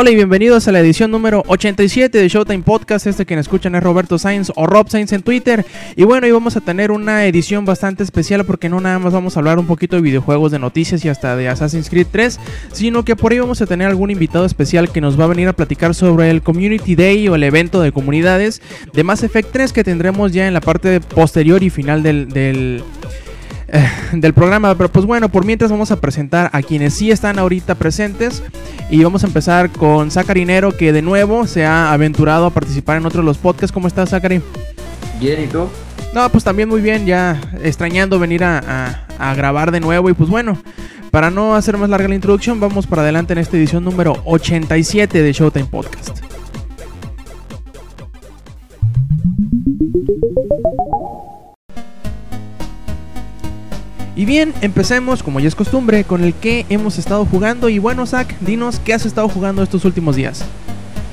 Hola y bienvenidos a la edición número 87 de Showtime Podcast. Este quien escuchan es Roberto Sainz o Rob Sainz en Twitter. Y bueno, hoy vamos a tener una edición bastante especial porque no nada más vamos a hablar un poquito de videojuegos, de noticias y hasta de Assassin's Creed 3, sino que por ahí vamos a tener algún invitado especial que nos va a venir a platicar sobre el Community Day o el evento de comunidades de Mass Effect 3 que tendremos ya en la parte posterior y final del, del eh, del programa. Pero pues bueno, por mientras vamos a presentar a quienes sí están ahorita presentes. Y vamos a empezar con Zacarinero, que de nuevo se ha aventurado a participar en otro de los podcasts. ¿Cómo estás, Zacari? Bien, ¿y tú? No, pues también muy bien, ya extrañando venir a, a, a grabar de nuevo. Y pues bueno, para no hacer más larga la introducción, vamos para adelante en esta edición número 87 de Showtime Podcast. Y bien, empecemos, como ya es costumbre, con el que hemos estado jugando. Y bueno, Zach, dinos qué has estado jugando estos últimos días.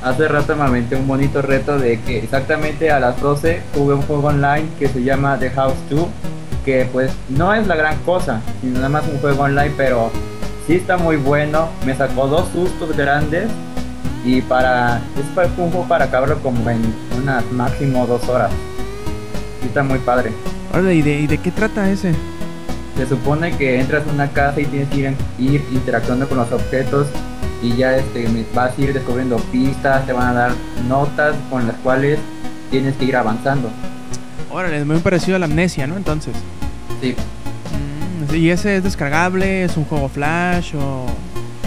Hace rato me aventé un bonito reto de que exactamente a las 12 jugué un juego online que se llama The House 2, que pues no es la gran cosa, sino nada más un juego online, pero sí está muy bueno. Me sacó dos sustos grandes y para es para un juego para acabarlo como en unas máximo dos horas. Sí está muy padre. Ahora, ¿y de, ¿y de qué trata ese? Se supone que entras a una casa y tienes que ir, ir interactuando con los objetos y ya este, vas a ir descubriendo pistas, te van a dar notas con las cuales tienes que ir avanzando. Órale, es muy parecido a la amnesia, ¿no? Entonces. Sí, Mm, ¿Y ese es descargable? ¿Es un juego flash? o...?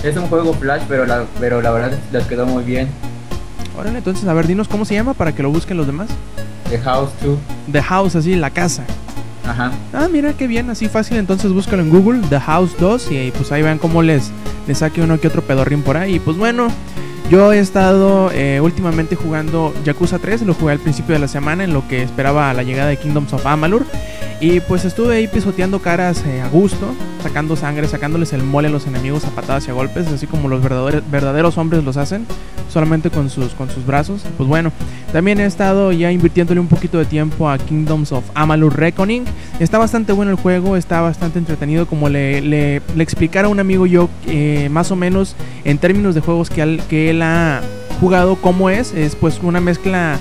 es un juego flash, pero la, pero la verdad les quedó muy bien. Órale, entonces, a ver, dinos cómo se llama para que lo busquen los demás. The House 2. The House, así, la casa. Ajá. Ah, mira qué bien, así fácil. Entonces búscalo en Google, The House 2, y pues ahí vean cómo les, les saque uno que otro pedorrín por ahí. Y pues bueno, yo he estado eh, últimamente jugando Yakuza 3, lo jugué al principio de la semana en lo que esperaba la llegada de Kingdoms of Amalur. Y pues estuve ahí pisoteando caras eh, a gusto, sacando sangre, sacándoles el mole a los enemigos a patadas y a golpes, así como los verdaderos, hombres los hacen, solamente con sus, con sus brazos. Pues bueno, también he estado ya invirtiéndole un poquito de tiempo a Kingdoms of Amalur Reckoning. Está bastante bueno el juego, está bastante entretenido, como le, le, le explicara un amigo yo, eh, más o menos en términos de juegos que, que él ha jugado, cómo es, es pues una mezcla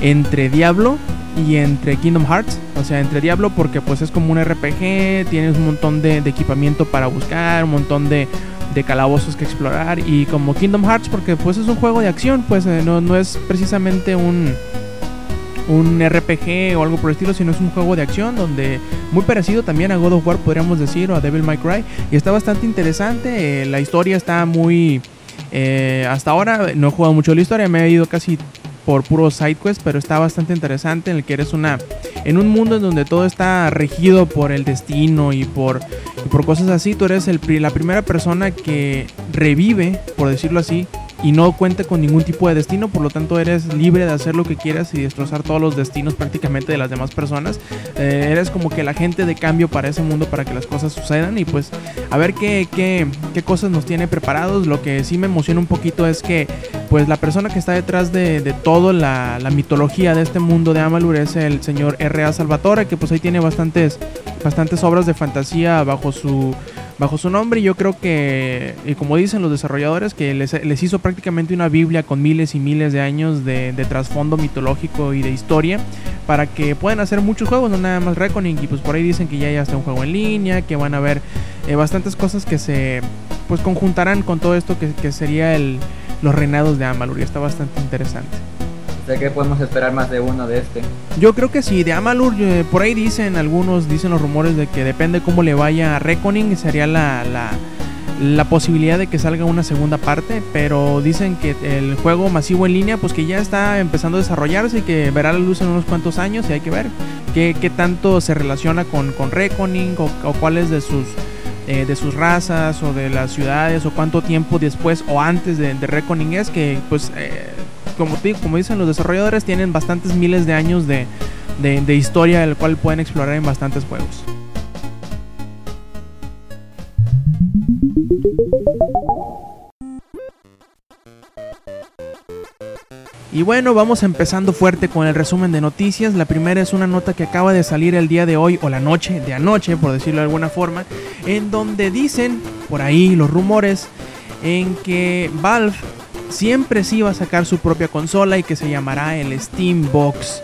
entre Diablo y entre Kingdom Hearts, o sea, entre Diablo porque pues es como un RPG, tienes un montón de, equipamiento para buscar, un montón de, de calabozos que explorar. Y como Kingdom Hearts porque pues es un juego de acción, pues eh, no, no es precisamente un un RPG o algo por el estilo, sino es un juego de acción donde muy parecido también a God of War podríamos decir o a Devil May Cry. Y está bastante interesante, eh, la historia está muy eh, hasta ahora no he jugado mucho la historia, me he ido casi por puro side quest, pero está bastante interesante en el que eres una en un mundo en donde todo está regido por el destino y por y por cosas así, tú eres el, la primera persona que revive, por decirlo así, y no cuenta con ningún tipo de destino, por lo tanto eres libre de hacer lo que quieras y destrozar todos los destinos prácticamente de las demás personas. Eh, eres como que el agente de cambio para ese mundo para que las cosas sucedan y pues a ver qué, qué, qué cosas nos tiene preparados. Lo que sí me emociona un poquito es que pues la persona que está detrás de, de toda la, la mitología de este mundo de Amalur es el señor R.A. Salvatore, que pues ahí tiene bastantes, bastantes obras de fantasía bajo su bajo su nombre yo creo que, como dicen los desarrolladores, que les, les hizo prácticamente una Biblia con miles y miles de años de, de trasfondo mitológico y de historia para que puedan hacer muchos juegos, no nada más Reckoning, y pues por ahí dicen que ya hay hasta un juego en línea, que van a haber eh, bastantes cosas que se pues conjuntarán con todo esto que, que sería el, los reinados de Amalur y está bastante interesante. Sé que podemos esperar más de uno de este. Yo creo que sí, de Amalur, eh, por ahí dicen algunos, dicen los rumores de que depende cómo le vaya a Reckoning, sería la, la, la posibilidad de que salga una segunda parte, pero dicen que el juego masivo en línea, pues que ya está empezando a desarrollarse y que verá la luz en unos cuantos años y hay que ver qué, qué tanto se relaciona con, con Reckoning o, cuáles de sus eh, de sus razas o de las ciudades o cuánto tiempo después o antes de, de Reckoning es que pues eh, como, te como dicen los desarrolladores tienen bastantes miles de años de, de, de historia el cual pueden explorar en bastantes juegos. Y bueno, vamos empezando fuerte con el resumen de noticias. La primera es una nota que acaba de salir el día de hoy o la noche de anoche, por decirlo de alguna forma, en donde dicen por ahí los rumores en que Valve siempre sí va a sacar su propia consola y que se llamará el Steam Box.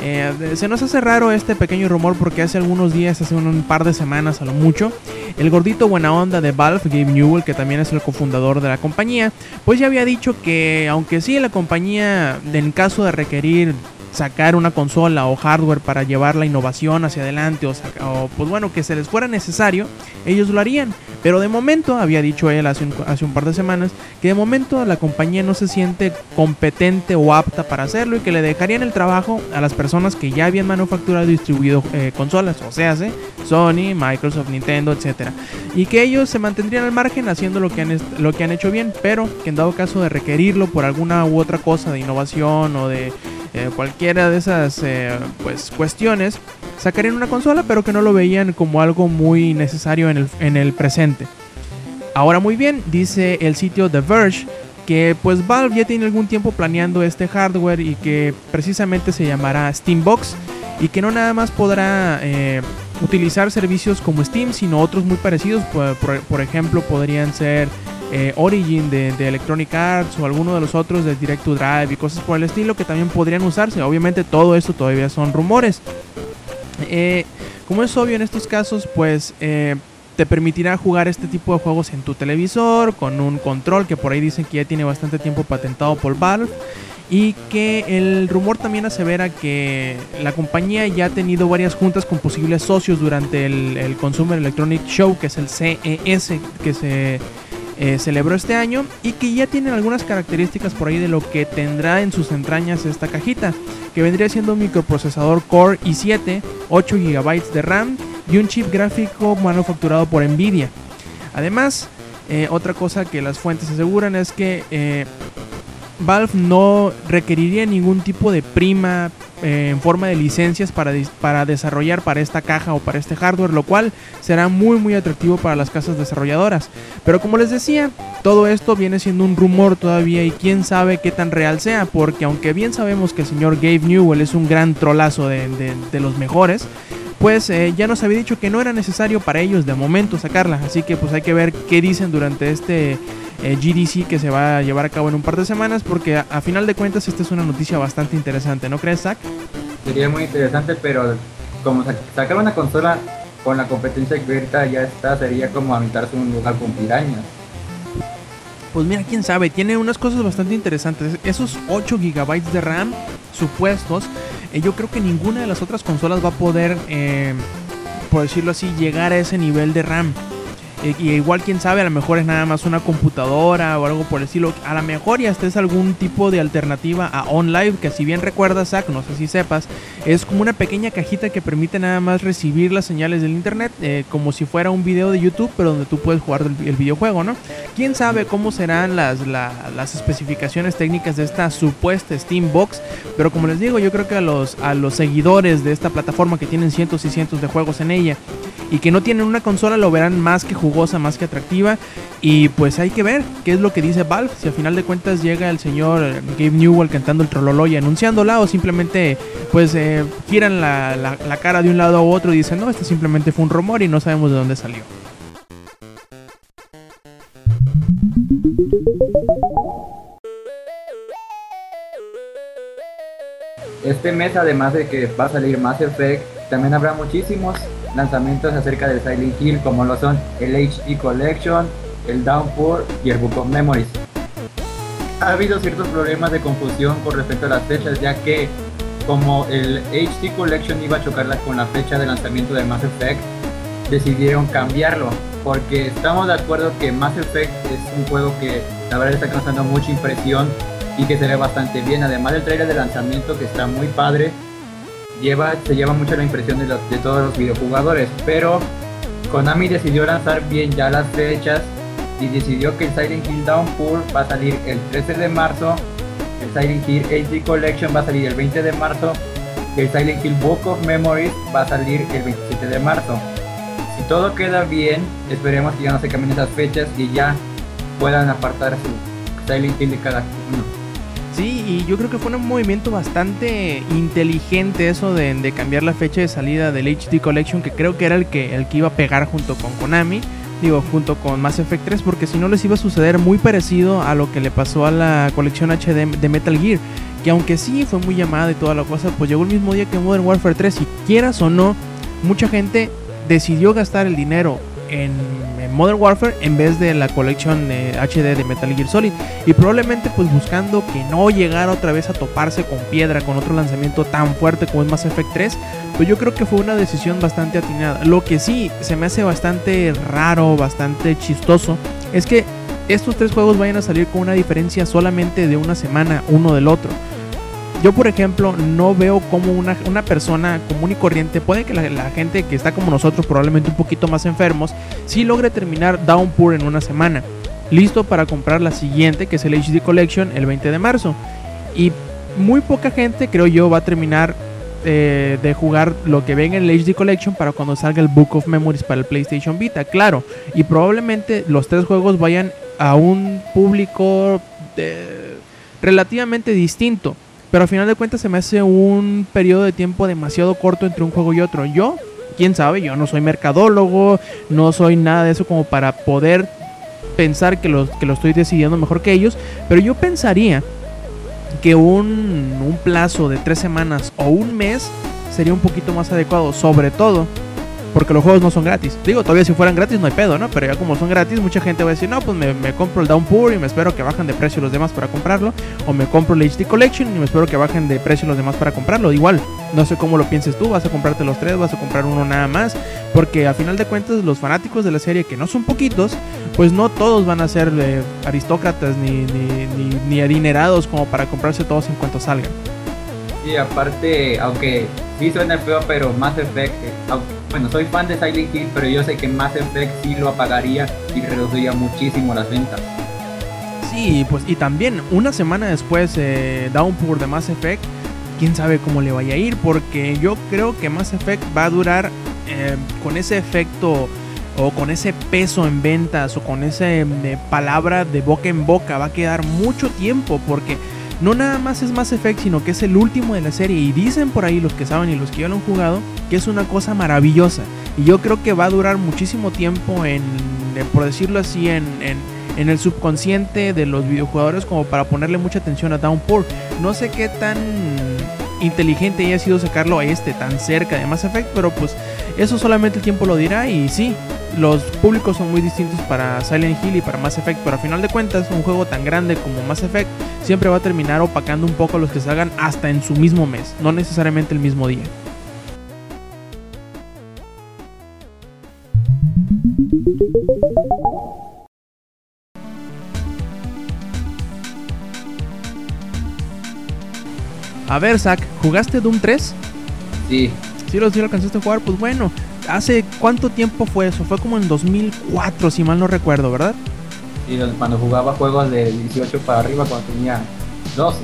Eh, se nos hace raro este pequeño rumor porque hace algunos días, hace un, par de semanas a lo mucho, el gordito buena onda de Valve, Gabe Newell, que también es el cofundador de la compañía, pues ya había dicho que aunque sí la compañía, en caso de requerir sacar una consola o hardware para llevar la innovación hacia adelante o, pues bueno, que se les fuera necesario, ellos lo harían. Pero de momento, había dicho él hace un, hace un par de semanas, que de momento la compañía no se siente competente o apta para hacerlo y que le dejarían el trabajo a las personas que ya habían manufacturado y distribuido eh, consolas, o sea, Sony, Microsoft, Nintendo, etc. Y que ellos se mantendrían al margen haciendo lo que, han, lo que han hecho bien, pero que en dado caso de requerirlo por alguna u otra cosa de innovación o de eh, cualquiera de esas eh, pues, cuestiones, sacarían una consola, pero que no lo veían como algo muy necesario en el, en el presente. Ahora muy bien, dice el sitio The Verge que pues Valve ya tiene algún tiempo planeando este hardware y que precisamente se llamará Steambox y que no nada más podrá eh, utilizar servicios como Steam, sino otros muy parecidos, por ejemplo podrían ser eh, Origin de, Electronic Arts o alguno de los otros de Direct to Drive y cosas por el estilo que también podrían usarse. Obviamente todo esto todavía son rumores. Eh, como es obvio en estos casos, pues eh, te permitirá jugar este tipo de juegos en tu televisor con un control que por ahí dicen que ya tiene bastante tiempo patentado por Valve. Y que el rumor también asevera que la compañía ya ha tenido varias juntas con posibles socios durante el, el Consumer Electronic Show, que es el CES, que se eh, celebró este año y que ya tienen algunas características por ahí de lo que tendrá en sus entrañas esta cajita, que vendría siendo un microprocesador Core i7, 8 GB de RAM y un chip gráfico manufacturado por Nvidia. Además, eh, otra cosa que las fuentes aseguran es que eh, Valve no requeriría ningún tipo de prima eh, en forma de licencias para, para desarrollar para esta caja o para este hardware, lo cual será muy muy atractivo para las casas desarrolladoras. Pero como les decía, todo esto viene siendo un rumor todavía y quién sabe qué tan real sea, porque aunque bien sabemos que el señor Gabe Newell es un gran trolazo de, los mejores, pues eh, ya nos había dicho que no era necesario para ellos de momento sacarla, así que pues hay que ver qué dicen durante este eh, GDC que se va a llevar a cabo en un par de semanas, porque a, final de cuentas esta es una noticia bastante interesante, ¿no crees, Zach? Sería muy interesante, pero como sacar una consola con la competencia abierta ya está, sería como aventarse un lugar con pirañas. Pues mira, quién sabe, tiene unas cosas bastante interesantes. Esos 8 GB de RAM supuestos, yo creo que ninguna de las otras consolas va a poder, eh, por decirlo así, llegar a ese nivel de RAM. Eh, y igual quién sabe, a lo mejor es nada más una computadora o algo por el estilo. A lo mejor ya estés algún tipo de alternativa a OnLive, que si bien recuerdas, Zach, no sé si sepas, es como una pequeña cajita que permite nada más recibir las señales del internet, eh, como si fuera un video de YouTube, pero donde tú puedes jugar el, videojuego, ¿no? Quién sabe cómo serán las, las especificaciones técnicas de esta supuesta Steam Box, pero como les digo, yo creo que a los, a los seguidores de esta plataforma que tienen cientos y cientos de juegos en ella y que no tienen una consola lo verán más que jugosa, más que atractiva. Y pues hay que ver qué es lo que dice Valve. Si al final de cuentas llega el señor Gabe Newell cantando el trololo y anunciándola, o simplemente pues eh, giran la, la cara de un lado a otro y dicen, no, este simplemente fue un rumor y no sabemos de dónde salió. Este mes, además de que va a salir Mass Effect, también habrá muchísimos lanzamientos acerca de Silent Hill como lo son el HD Collection, el Downpour y el Book of Memories. Ha habido ciertos problemas de confusión con respecto a las fechas ya que como el HD Collection iba a chocarla con la fecha de lanzamiento de Mass Effect, decidieron cambiarlo porque estamos de acuerdo que Mass Effect es un juego que la verdad está causando mucha impresión y que se ve bastante bien, además del trailer de lanzamiento que está muy padre lleva, se lleva mucho la impresión de, todos los videojugadores, pero Konami decidió lanzar bien ya las fechas y decidió que el Silent Hill Downpour va a salir el 13 de marzo, el Silent Hill HD Collection va a salir el 20 de marzo el Silent Hill Book of Memories va a salir el 27 de marzo. Si todo queda bien, esperemos que ya no se cambien esas fechas y ya puedan apartar su Silent Hill de cada uno. Sí, y yo creo que fue un movimiento bastante inteligente eso de, cambiar la fecha de salida del HD Collection, que creo que era el que, el que iba a pegar junto con Konami, digo, junto con Mass Effect 3, porque si no les iba a suceder muy parecido a lo que le pasó a la colección HD de Metal Gear, que aunque sí fue muy llamada y toda la cosa, pues llegó el mismo día que Modern Warfare 3, y quieras o no, mucha gente decidió gastar el dinero en, Modern Warfare en vez de la colección HD de Metal Gear Solid. Y probablemente pues buscando que no llegara otra vez a toparse con piedra con otro lanzamiento tan fuerte como es Mass Effect 3 pues yo creo que fue una decisión bastante atinada. Lo que sí se me hace bastante raro bastante chistoso es que estos tres juegos vayan a salir con una diferencia solamente de una semana uno del otro yo, por ejemplo, no veo como una, una persona común y corriente, puede que la, gente que está como nosotros, probablemente un poquito más enfermos, sí logre terminar Downpour en una semana. Listo para comprar la siguiente, que es el HD Collection, el 20 de marzo. Y muy poca gente, creo yo, va a terminar eh, de jugar lo que ven en el HD Collection para cuando salga el Book of Memories para el PlayStation Vita, claro. Y probablemente los tres juegos vayan a un público eh, relativamente distinto. Pero al final de cuentas se me hace un periodo de tiempo demasiado corto entre un juego y otro. Yo, quién sabe, yo no soy mercadólogo, no soy nada de eso como para poder pensar que lo, que lo estoy decidiendo mejor que ellos. Pero yo pensaría que un, un plazo de tres semanas o un mes sería un poquito más adecuado. Sobre todo porque los juegos no son gratis. Digo, todavía si fueran gratis no hay pedo, ¿no? Pero ya como son gratis, mucha gente va a decir, no, pues me, compro el Downpour y me espero que bajen de precio los demás para comprarlo. O me compro el HD Collection y me espero que bajen de precio los demás para comprarlo. Igual, no sé cómo lo pienses tú, vas a comprarte los tres, vas a comprar uno nada más. Porque a final de cuentas, los fanáticos de la serie, que no son poquitos, pues no todos van a ser eh, aristócratas ni, ni, adinerados como para comprarse todos en cuanto salgan. Sí, aparte, aunque sí suena feo, pero Mass Effect, bueno, soy fan de Silent Hill, pero yo sé que Mass Effect sí lo apagaría y reduciría muchísimo las ventas. Sí, pues y también una semana después eh, Downpour de Mass Effect, quién sabe cómo le vaya a ir, porque yo creo que Mass Effect va a durar eh, con ese efecto o con ese peso en ventas o con esa eh, palabra de boca en boca, va a quedar mucho tiempo porque no nada más es Mass Effect, sino que es el último de la serie. Y dicen por ahí los que saben y los que ya lo han jugado, que es una cosa maravillosa. Y yo creo que va a durar muchísimo tiempo en, por decirlo así, en, en, en, el subconsciente de los videojugadores como para ponerle mucha atención a Downpour. No sé qué tan inteligente haya sido sacarlo a este tan cerca de Mass Effect, pero pues eso solamente el tiempo lo dirá y sí, los públicos son muy distintos para Silent Hill y para Mass Effect, pero a final de cuentas un juego tan grande como Mass Effect siempre va a terminar opacando un poco a los que salgan hasta en su mismo mes, no necesariamente el mismo día. A ver, Zach, ¿jugaste Doom 3? Sí. ¿Sí lo, sí lo alcanzaste a jugar? Pues bueno, ¿hace cuánto tiempo fue eso? Fue como en 2004, si mal no recuerdo, ¿verdad? Sí, cuando jugaba juegos de 18 para arriba, cuando tenía 12.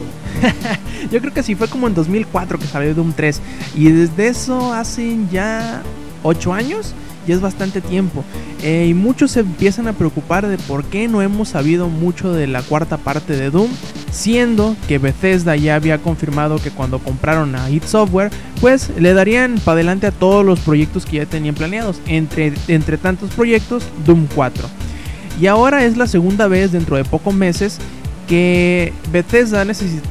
Yo creo que sí, fue como en 2004 que salió Doom 3. Y desde eso hacen ya 8 años y es bastante tiempo. Eh, y muchos se empiezan a preocupar de por qué no hemos sabido mucho de la cuarta parte de Doom, siendo que Bethesda ya había confirmado que cuando compraron a id Software, pues le darían para adelante a todos los proyectos que ya tenían planeados. Entre, entre tantos proyectos, Doom 4. Y ahora es la segunda vez dentro de pocos meses que Bethesda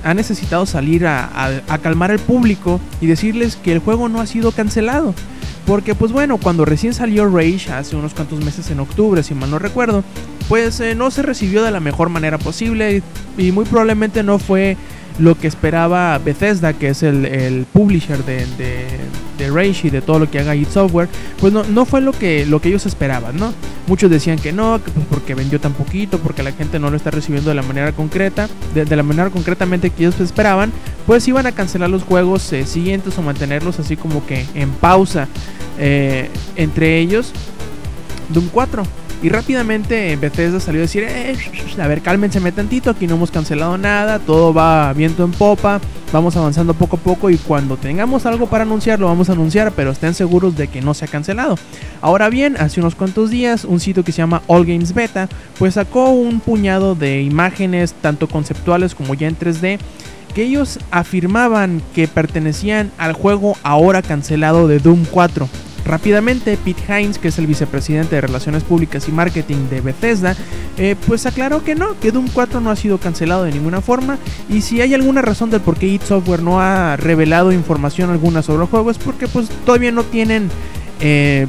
ha necesitado salir a, a, a calmar al público y decirles que el juego no ha sido cancelado. Porque pues bueno, cuando recién salió Rage hace unos cuantos meses en octubre, si mal no recuerdo, pues eh, no se recibió de la mejor manera posible y, muy probablemente no fue lo que esperaba Bethesda, que es el, el publisher de, de, de, y de todo lo que haga id Software, pues no, no fue lo que, lo que ellos esperaban, ¿no? Muchos decían que no, que pues porque vendió tan poquito, porque la gente no lo está recibiendo de la manera concreta, de, de la manera concretamente que ellos esperaban, pues iban a cancelar los juegos eh, siguientes o mantenerlos así como que en pausa. Eh, entre ellos, Doom 4. Y rápidamente Bethesda salió a decir, eh, a ver, cálmense tantito, aquí no hemos cancelado nada, todo va viento en popa, vamos avanzando poco a poco y cuando tengamos algo para anunciar lo vamos a anunciar, pero estén seguros de que no se ha cancelado. Ahora bien, hace unos cuantos días un sitio que se llama All Games Beta pues sacó un puñado de imágenes tanto conceptuales como ya en 3D que ellos afirmaban que pertenecían al juego ahora cancelado de Doom 4. Rápidamente, Pete Hines, que es el vicepresidente de Relaciones Públicas y Marketing de Bethesda, eh, pues aclaró que no, que Doom 4 no ha sido cancelado de ninguna forma y si hay alguna razón del por qué id Software no ha revelado información alguna sobre el juego es porque pues todavía no tienen eh,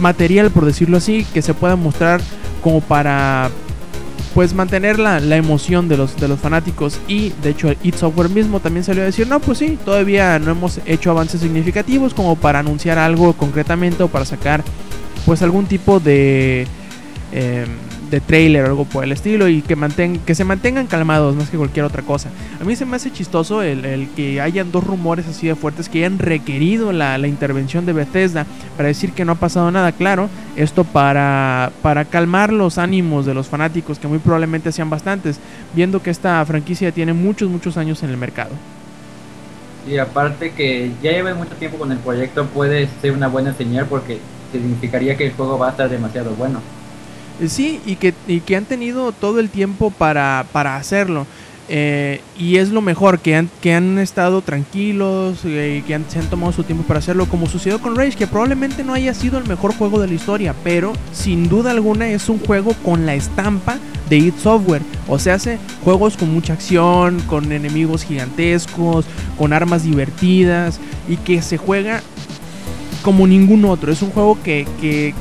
material, por decirlo así, que se pueda mostrar como para pues mantener la, emoción de los, de los fanáticos y de hecho It Software mismo también salió a decir no pues sí todavía no hemos hecho avances significativos como para anunciar algo concretamente o para sacar pues algún tipo de em, de trailer o algo por el estilo y que, manten, que se mantengan calmados más que cualquier otra cosa. A mí se me hace chistoso el, que hayan dos rumores así de fuertes que hayan requerido la, intervención de Bethesda para decir que no ha pasado nada. Claro, esto para, para calmar los ánimos de los fanáticos, que muy probablemente sean bastantes, viendo que esta franquicia tiene muchos, muchos años en el mercado. Y aparte que ya lleva mucho tiempo con el proyecto, puede ser una buena señal porque significaría que el juego va a estar demasiado bueno. Eh, sí, y que, y que han tenido todo el tiempo para, para hacerlo. Eh, y es lo mejor, que han, que han estado tranquilos, eh, que se han tomado su tiempo para hacerlo, como sucedió con Rage, que probablemente no haya sido el mejor juego de la historia, pero sin duda alguna es un juego con la estampa de id Software. O sea, hace juegos con mucha acción, con enemigos gigantescos, con armas divertidas, y que se juega como ningún otro. Es un juego que, que,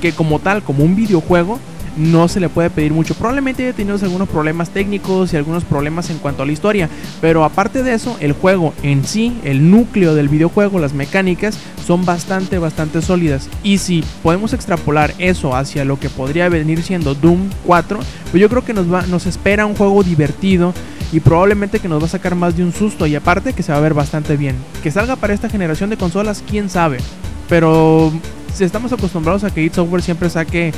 que como tal, como un videojuego, no se le puede pedir mucho. Probablemente haya tenido algunos problemas técnicos y algunos problemas en cuanto a la historia, pero aparte de eso, el juego en sí, el núcleo del videojuego, las mecánicas, son bastante, bastante sólidas. Y si podemos extrapolar eso hacia lo que podría venir siendo Doom 4, pues yo creo que nos, va, nos espera un juego divertido y probablemente que nos va a sacar más de un susto y aparte que se va a ver bastante bien. Que salga para esta generación de consolas, quién sabe. Pero estamos acostumbrados a que id Software siempre saque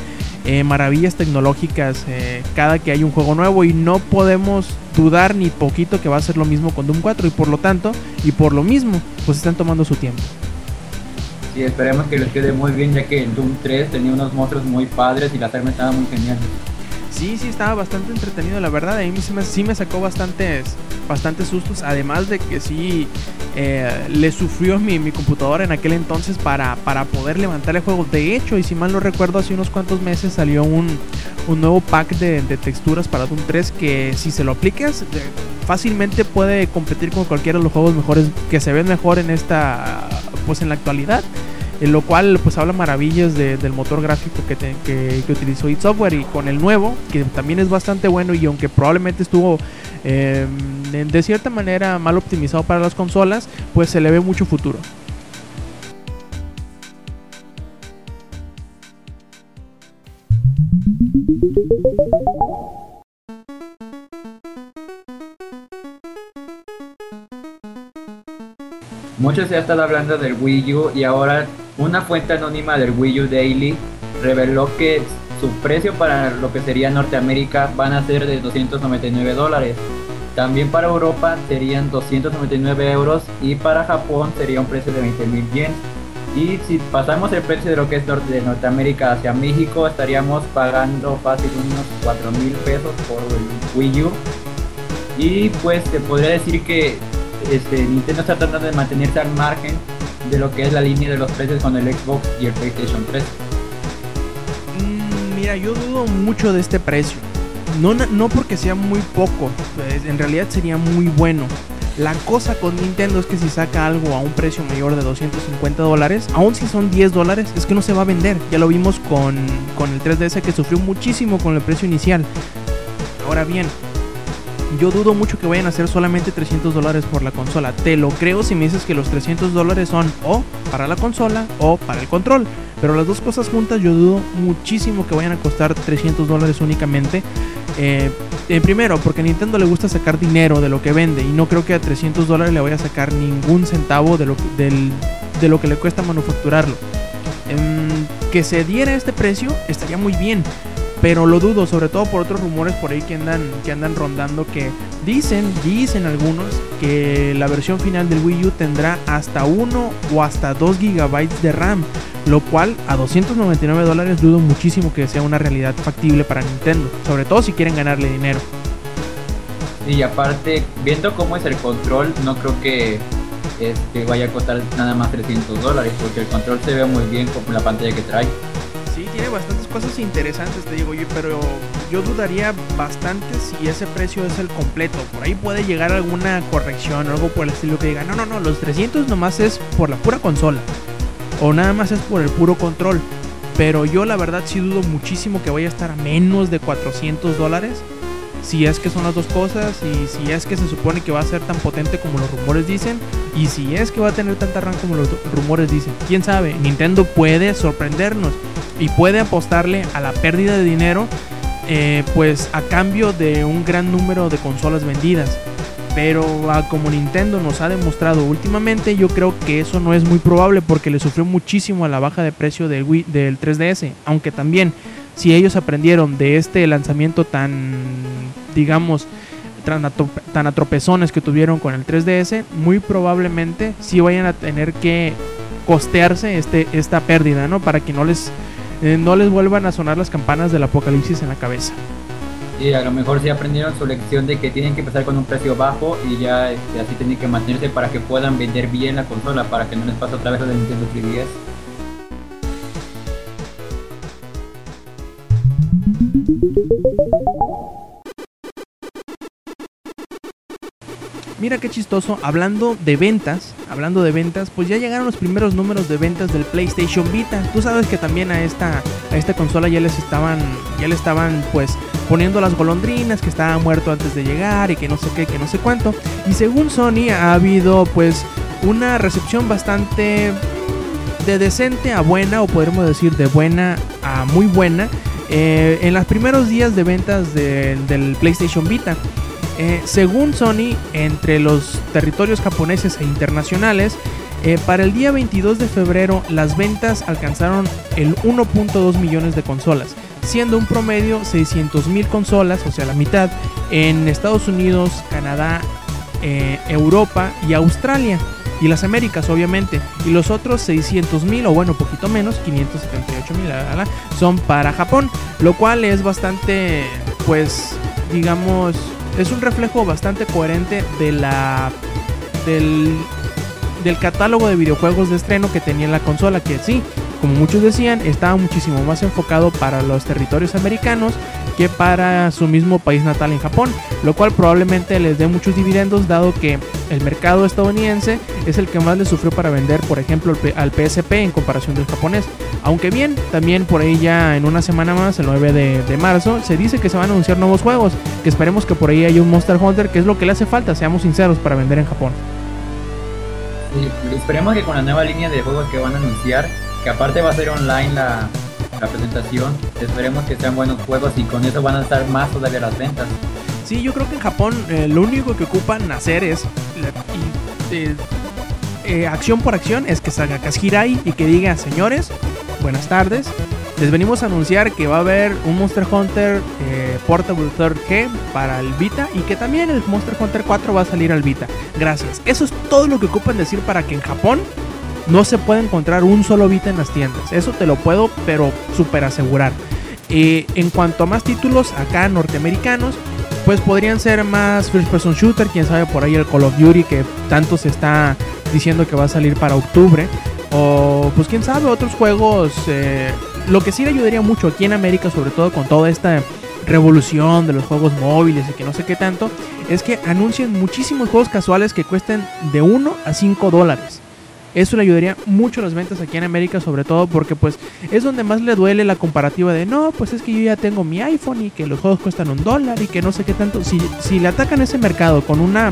eh, maravillas tecnológicas eh, cada que hay un juego nuevo y no podemos dudar ni poquito que va a ser lo mismo con Doom 4 y por lo tanto y por lo mismo pues están tomando su tiempo. Sí, esperemos que les quede muy bien ya que en Doom 3 tenía unos monstruos muy padres y la armas estaba muy genial. Sí, sí, estaba bastante entretenido, la verdad. A mí sí me, sacó bastantes, bastantes sustos. Además de que sí eh, le sufrió mi, mi, computadora en aquel entonces para, para poder levantar el juego. De hecho, y si mal no recuerdo, hace unos cuantos meses salió un, un nuevo pack de, de, texturas para Doom 3 que si se lo aplicas, fácilmente puede competir con cualquiera de los juegos mejores que se ven mejor en esta, pues en la actualidad en lo cual pues habla maravillas del motor gráfico que, que, utilizó id Software y con el nuevo, que también es bastante bueno y aunque probablemente estuvo em, de cierta manera mal optimizado para las consolas, pues se le ve mucho futuro. Se ha hablando del Wii U y ahora una fuente anónima del Wii U Daily reveló que su precio para lo que sería Norteamérica van a ser de 299 dólares. También para Europa serían 299 euros y para Japón sería un precio de 20 mil yen. Y si pasamos el precio de lo que es de Norteamérica hacia México, estaríamos pagando fácil unos 4 mil pesos por el Wii U. Y pues te podría decir que este, Nintendo está tratando de mantenerse al margen de lo que es la línea de los precios con el Xbox y el PlayStation 3. Mm, mira, yo dudo mucho de este precio. No, no porque sea muy poco, pues, en realidad sería muy bueno. La cosa con Nintendo es que si saca algo a un precio mayor de 250 dólares, aun si son 10 dólares, es que no se va a vender. Ya lo vimos con, con el 3DS que sufrió muchísimo con el precio inicial. Ahora bien, yo dudo mucho que vayan a ser solamente 300 dólares por la consola. Te lo creo si me dices que los 300 dólares son o para la consola o para el control. Pero las dos cosas juntas yo dudo muchísimo que vayan a costar 300 dólares únicamente. Eh, eh, primero, porque a Nintendo le gusta sacar dinero de lo que vende y no creo que a 300 dólares le vaya a sacar ningún centavo de lo, de lo que le cuesta manufacturarlo. Em, que se diera este precio estaría muy bien. Pero lo dudo, sobre todo por otros rumores por ahí que andan, que andan rondando que dicen, dicen algunos que la versión final del Wii U tendrá hasta 1 o hasta 2 GB de RAM. Lo cual a 299 dólares dudo muchísimo que sea una realidad factible para Nintendo. Sobre todo si quieren ganarle dinero. Y aparte, viendo cómo es el control, no creo que este, vaya a costar nada más 300 dólares, porque el control se ve muy bien con la pantalla que trae. Tiene bastantes cosas interesantes, te digo yo, pero yo dudaría bastante si ese precio es el completo. Por ahí puede llegar alguna corrección o algo por el estilo que diga, no, no, no, los 300 nomás es por la pura consola. O nada más es por el puro control. Pero yo la verdad sí dudo muchísimo que vaya a estar a menos de 400 dólares si es que son las dos cosas y si es que se supone que va a ser tan potente como los rumores dicen y si es que va a tener tanta RAM como los rumores dicen. Quién sabe, Nintendo puede sorprendernos y puede apostarle a la pérdida de dinero eh, pues a cambio de un gran número de consolas vendidas. Pero como Nintendo nos ha demostrado últimamente, yo creo que eso no es muy probable porque le sufrió muchísimo a la baja de precio del, Wii, del 3DS. Aunque también si ellos aprendieron de este lanzamiento tan, digamos, tan a tropezones que tuvieron con el 3DS, muy probablemente sí vayan a tener que costearse este, esta pérdida, ¿no? Para que no les, eh, no les vuelvan a sonar las campanas del apocalipsis en la cabeza. Y a lo mejor sí aprendieron su lección de que tienen que empezar con un precio bajo y ya este, así tienen que mantenerse para que puedan vender bien la consola, para que no les pase otra vez lo de Nintendo 3DS. Mira qué chistoso, hablando de ventas, hablando de ventas, pues ya llegaron los primeros números de ventas del PlayStation Vita. Tú sabes que también a esta, a esta consola ya les estaban, ya le estaban pues poniendo las golondrinas, que estaba muerto antes de llegar y que no sé qué, que no sé cuánto. Y según Sony ha habido pues una recepción bastante de decente a buena, o podríamos decir de buena a muy buena, eh, en los primeros días de ventas del PlayStation Vita. Eh, según Sony, entre los territorios japoneses e internacionales, eh, para el día 22 de febrero las ventas alcanzaron el 1.2 millones de consolas, siendo un promedio 600 mil consolas, o sea la mitad, en Estados Unidos, Canadá, eh, Europa y Australia. Y las Américas, obviamente. Y los otros 600 mil, o bueno, poquito menos, 578 mil, son para Japón. Lo cual es bastante, pues, digamos, es un reflejo bastante coherente de la del, del catálogo de videojuegos de estreno que tenía la consola, que sí, como muchos decían, estaba muchísimo más enfocado para los territorios americanos que para su mismo país natal en Japón, lo cual probablemente les dé muchos dividendos dado que el mercado estadounidense es el que más le sufrió para vender, por ejemplo, al PSP en comparación del japonés. Aunque bien, también por ahí ya en una semana más, el 9 de, marzo, se dice que se van a anunciar nuevos juegos, que esperemos que por ahí haya un Monster Hunter, que es lo que le hace falta, seamos sinceros, para vender en Japón. esperemos que con la nueva línea de juegos que van a anunciar, que aparte va a ser online la, presentación, esperemos que sean buenos juegos y con eso van a estar más todavía las ventas. Sí, yo creo que en Japón eh, lo único que ocupan hacer es eh, eh, acción por acción es que salga Kashirai y que diga, señores, buenas tardes. Les venimos a anunciar que va a haber un Monster Hunter eh, Portable 3G para el Vita y que también el Monster Hunter 4 va a salir al Vita. Gracias. Eso es todo lo que ocupan decir para que en Japón no se pueda encontrar un solo Vita en las tiendas. Eso te lo puedo, pero súper asegurar. Eh, en cuanto a más títulos acá norteamericanos, pues podrían ser más first person shooter, quién sabe por ahí el Call of Duty que tanto se está diciendo que va a salir para octubre. O pues quién sabe, otros juegos. Eh, lo que sí le ayudaría mucho aquí en América, sobre todo con toda esta revolución de los juegos móviles y que no sé qué tanto, es que anuncien muchísimos juegos casuales que cuesten de 1 a 5 dólares. Eso le ayudaría mucho a las ventas aquí en América, sobre todo porque pues es donde más le duele la comparativa de no, pues es que yo ya tengo mi iPhone y que los juegos cuestan un dólar y que no sé qué tanto. Si, si le atacan ese mercado con una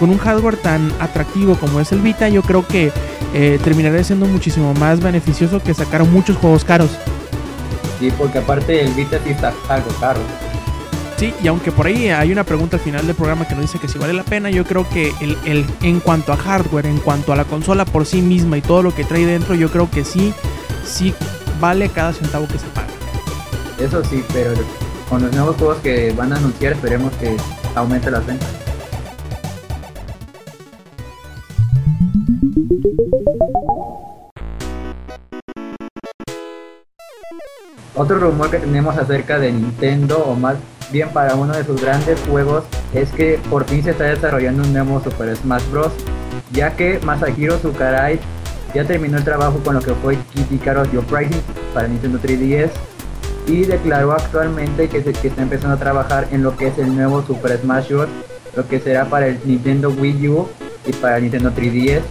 con un hardware tan atractivo como es el Vita, yo creo que eh, terminaría siendo muchísimo más beneficioso que sacar muchos juegos caros. Sí, porque aparte el Vita sí está algo caro. Sí, y aunque por ahí hay una pregunta al final del programa que nos dice que si vale la pena, yo creo que el, el, en cuanto a hardware, en cuanto a la consola por sí misma y todo lo que trae dentro, yo creo que sí, sí vale cada centavo que se paga. Eso sí, pero con los nuevos juegos que van a anunciar esperemos que aumente las ventas. Otro rumor que tenemos acerca de Nintendo, o más bien para uno de sus grandes juegos, es que por fin se está desarrollando un nuevo Super Smash Bros. Ya que Masahiro Sakurai ya terminó el trabajo con lo que fue Kid Icarus Pricing para Nintendo 3DS y declaró actualmente que, se, que está empezando a trabajar en lo que es el nuevo Super Smash Bros. Lo que será para el Nintendo Wii U y para el Nintendo 3DS.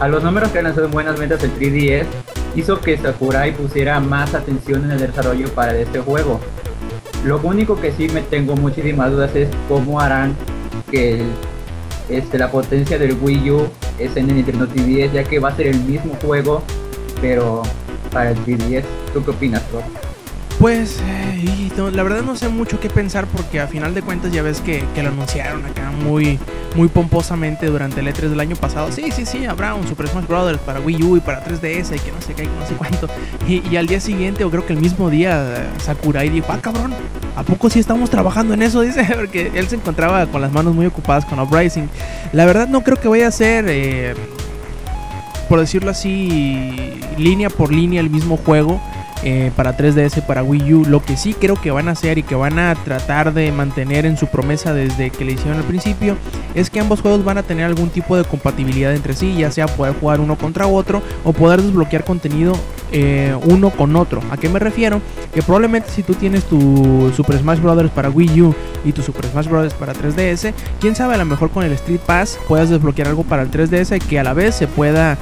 A los números que han lanzado buenas ventas el 3DS, hizo que Sakurai pusiera más atención en el desarrollo para este juego. Lo único que sí me tengo muchísimas dudas es cómo harán que este, la potencia del Wii U es en el Nintendo 3DS, ya que va a ser el mismo juego, pero para el 3DS. ¿Tú qué opinas, Rob? Pues eh, la verdad no sé mucho qué pensar porque a final de cuentas ya ves que, lo anunciaron acá muy, muy pomposamente durante el E3 del año pasado. Sí, sí, sí, habrá un Super Smash Bros. para Wii U y para 3DS y que no sé qué, no sé cuánto. Y, al día siguiente, o creo que el mismo día, Sakurai dijo, ah cabrón, ¿a poco sí estamos trabajando en eso? Dice, porque él se encontraba con las manos muy ocupadas con Uprising. La verdad no creo que vaya a ser... Eh, por decirlo así, línea por línea el mismo juego eh, para 3DS, para Wii U. Lo que sí creo que van a hacer y que van a tratar de mantener en su promesa desde que le hicieron al principio es que ambos juegos van a tener algún tipo de compatibilidad entre sí, ya sea poder jugar uno contra otro o poder desbloquear contenido eh, uno con otro. ¿A qué me refiero? Que probablemente si tú tienes tu Super Smash Bros. para Wii U y tu Super Smash Bros. para 3DS, quién sabe, a lo mejor con el Street Pass puedas desbloquear algo para el 3DS que a la vez se pueda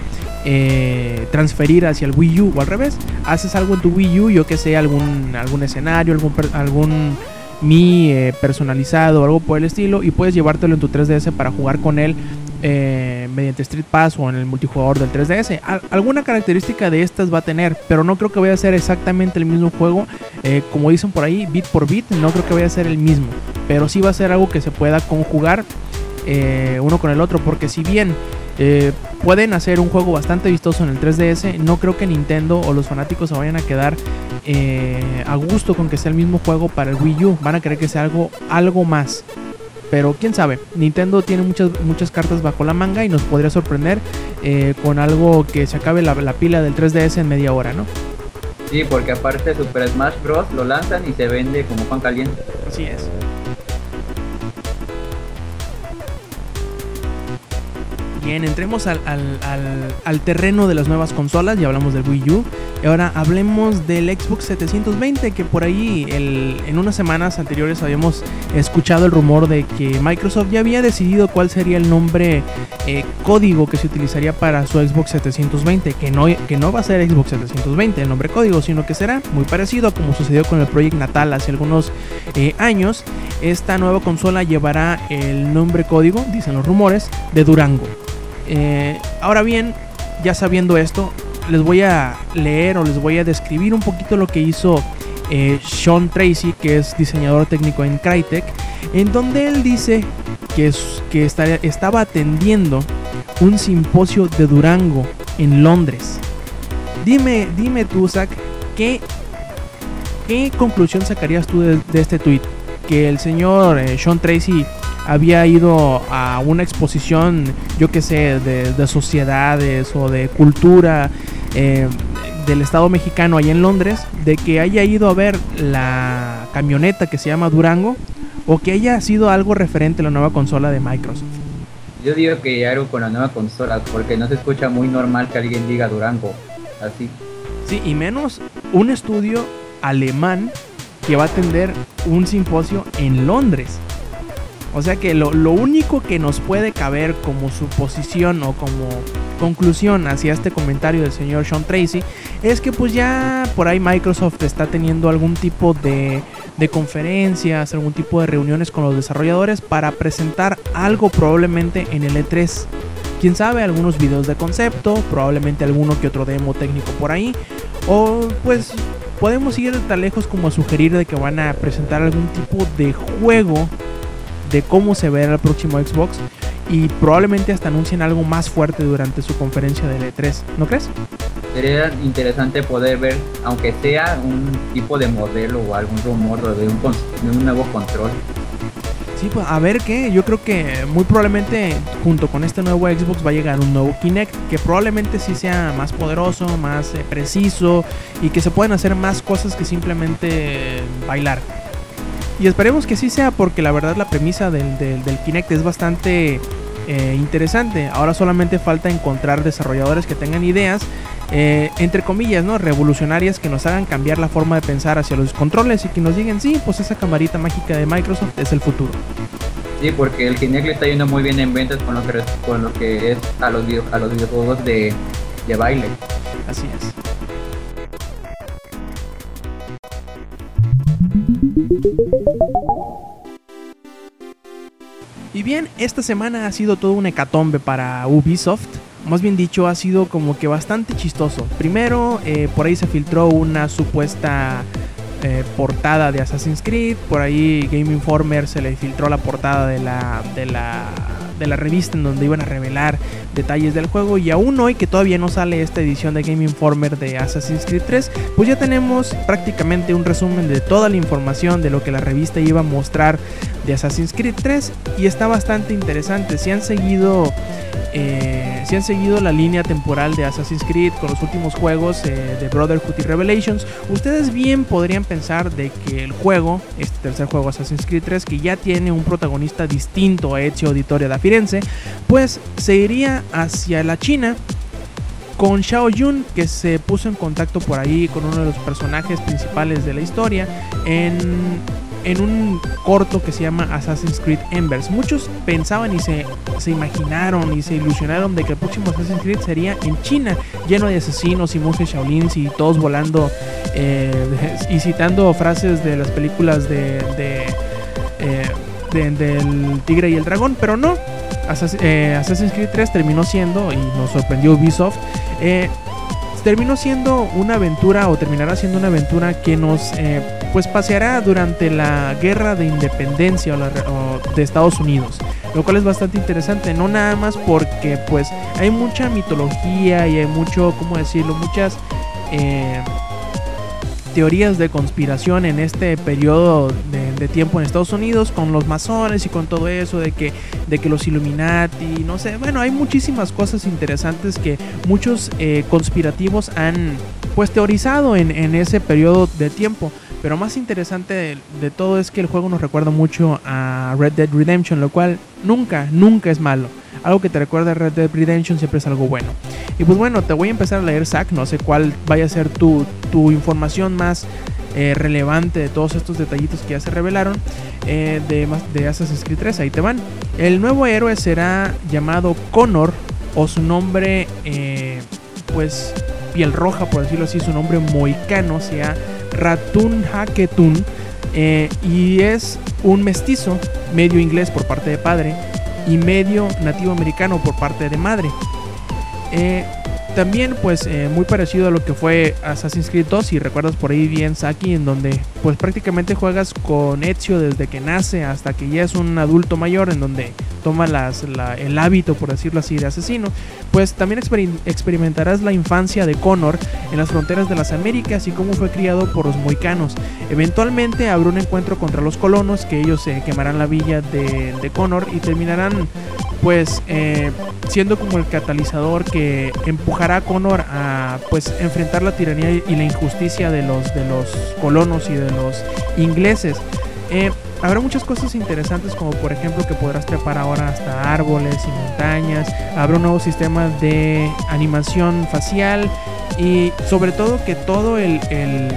eh, transferir hacia el Wii U o al revés. Haces algo en tu Wii U, yo que sé, algún, algún escenario, algún, Mi eh, personalizado o algo por el estilo, y puedes llevártelo en tu 3DS para jugar con él eh, mediante Street Pass o en el multijugador del 3DS. alguna característica de estas va a tener, pero no creo que vaya a ser exactamente el mismo juego. como dicen por ahí, bit por bit, no creo que vaya a ser el mismo, pero sí va a ser algo que se pueda conjugar uno con el otro, porque si bien eh, pueden hacer un juego bastante vistoso en el 3DS. No creo que Nintendo o los fanáticos se vayan a quedar eh, a gusto con que sea el mismo juego para el Wii U. Van a querer que sea algo, algo más. Pero quién sabe, Nintendo tiene muchas, muchas cartas bajo la manga y nos podría sorprender eh, con algo que se acabe la, la, pila del 3DS en media hora, ¿no? Sí, porque aparte Super Smash Bros. lo lanzan y se vende como pan caliente. Así es. Bien, entremos al, terreno de las nuevas consolas, ya hablamos del Wii U. Y ahora hablemos del Xbox 720, que por ahí en unas semanas anteriores habíamos escuchado el rumor de que Microsoft ya había decidido cuál sería el nombre eh, código que se utilizaría para su Xbox 720, que no, que no va a ser Xbox 720 el nombre código, sino que será muy parecido a como sucedió con el Project Natal hace algunos eh, años. Esta nueva consola llevará el nombre código, dicen los rumores, de Durango. Eh, ahora bien, ya sabiendo esto, les voy a leer o les voy a describir un poquito lo que hizo eh, Sean Tracy, que es diseñador técnico en Crytek, en donde él dice que, que estaba atendiendo un simposio de Durango en Londres. Dime, dime tú, Zach, ¿qué, qué conclusión sacarías tú de, este tweet? Que el señor eh, Sean Tracy había ido a una exposición, yo que sé, de, sociedades o de cultura eh, del Estado mexicano allá en Londres, de que haya ido a ver la camioneta que se llama Durango o que haya sido algo referente a la nueva consola de Microsoft. Yo digo que algo con la nueva consola, porque no se escucha muy normal que alguien diga Durango, así. Sí, y menos un estudio alemán que va a atender un simposio en Londres. O sea que lo, único que nos puede caber como suposición o como conclusión hacia este comentario del señor Sean Tracy es que pues ya por ahí Microsoft está teniendo algún tipo de, de conferencias, algún tipo de reuniones con los desarrolladores para presentar algo probablemente en el E3. Quién sabe, algunos videos de concepto, probablemente alguno que otro demo técnico por ahí. O pues podemos ir tan lejos como a sugerir de que van a presentar algún tipo de juego de cómo se verá el próximo Xbox. y probablemente hasta anuncien algo más fuerte durante su conferencia de E3, ¿no crees? Sería interesante poder ver, aunque sea un tipo de modelo o algún rumor de un, de un nuevo control. Sí, pues a ver qué. Yo creo que muy probablemente junto con este nuevo Xbox va a llegar un nuevo Kinect que probablemente sí sea más poderoso, más eh, preciso y que se puedan hacer más cosas que simplemente bailar. Y esperemos que sí sea porque la verdad la premisa del, del, Kinect es bastante eh, interesante. Ahora solamente falta encontrar desarrolladores que tengan ideas eh, entre comillas, ¿no? Revolucionarias que nos hagan cambiar la forma de pensar hacia los controles y que nos digan, sí, pues esa camarita mágica de Microsoft es el futuro. Sí, porque el Kinect le está yendo muy bien en ventas con lo que, con lo que es a los, a los videojuegos de, de baile. Así es. Y bien, esta semana ha sido todo un hecatombe para Ubisoft más bien dicho, ha sido como que bastante chistoso. Primero, eh, por ahí se filtró una supuesta eh, portada de Assassin's Creed. Por ahí Game Informer se le filtró la portada de la, de la, de la revista en donde iban a revelar detalles del juego. Y aún hoy que todavía no sale esta edición de Game Informer de Assassin's Creed 3, pues ya tenemos prácticamente un resumen de toda la información de lo que la revista iba a mostrar de Assassin's Creed 3. Y está bastante interesante. Si han seguido eh, si han seguido la línea temporal de Assassin's Creed con los últimos juegos eh, de Brotherhood y Revelations, ustedes bien podrían pensar de que el juego, este tercer juego Assassin's Creed 3, que ya tiene un protagonista distinto a Ezio Auditoria da Firenze, pues se iría hacia la China con Xiao Yun que se puso en contacto por ahí con uno de los personajes principales de la historia en en un corto que se llama Assassin's Creed Embers. Muchos pensaban y se, se imaginaron y se ilusionaron de que el próximo Assassin's Creed sería en China, lleno de asesinos y monjes Shaolins y todos volando eh, y citando frases de las películas de, eh, de, del tigre y el dragón, pero no. Eh, Assassin's Creed 3 terminó siendo, y nos sorprendió Ubisoft, terminó siendo una aventura o terminará siendo una aventura que nos eh, pues paseará durante la guerra de independencia de Estados Unidos lo cual es bastante interesante no nada más porque pues hay mucha mitología y hay mucho cómo decirlo muchas eh, teorías de conspiración en este periodo de, tiempo en Estados Unidos con los masones y con todo eso de que, de que los Illuminati, no sé, bueno, hay muchísimas cosas interesantes que muchos eh, conspirativos han pues teorizado en, en, ese periodo de tiempo. Pero más interesante de, de todo es que el juego nos recuerda mucho a Red Dead Redemption, lo cual nunca, nunca es malo algo que te recuerda a Red Dead Redemption siempre es algo bueno. Y pues bueno, te voy a empezar a leer, Zack, no sé cuál vaya a ser tu, tu información más eh, relevante de todos estos detallitos que ya se revelaron eh, de, de Assassin's Creed 3. Ahí te van. El nuevo héroe será llamado Connor o su nombre, eh, pues piel roja, por decirlo así, su nombre moicano, sea Ratun Haketun. y es un mestizo, medio inglés por parte de padre, y medio nativo americano por parte de madre. Eh, también pues eh, muy parecido a lo que fue Assassin's Creed 2 si recuerdas por ahí bien Saki en donde pues prácticamente juegas con Ezio desde que nace hasta que ya es un adulto mayor en donde toma el hábito por decirlo así de asesino. Pues también experimentarás la infancia de Connor en las fronteras de las Américas y cómo fue criado por los moicanos eventualmente habrá un encuentro contra los colonos que ellos se quemarán la villa de Connor y terminarán pues eh, siendo como el catalizador que empujará a Connor a pues enfrentar la tiranía y la injusticia de los de los colonos y de los ingleses. Eh, habrá muchas cosas interesantes como por ejemplo que podrás trepar ahora hasta árboles y montañas. Habrá un nuevo sistema de animación facial y sobre todo que todo el el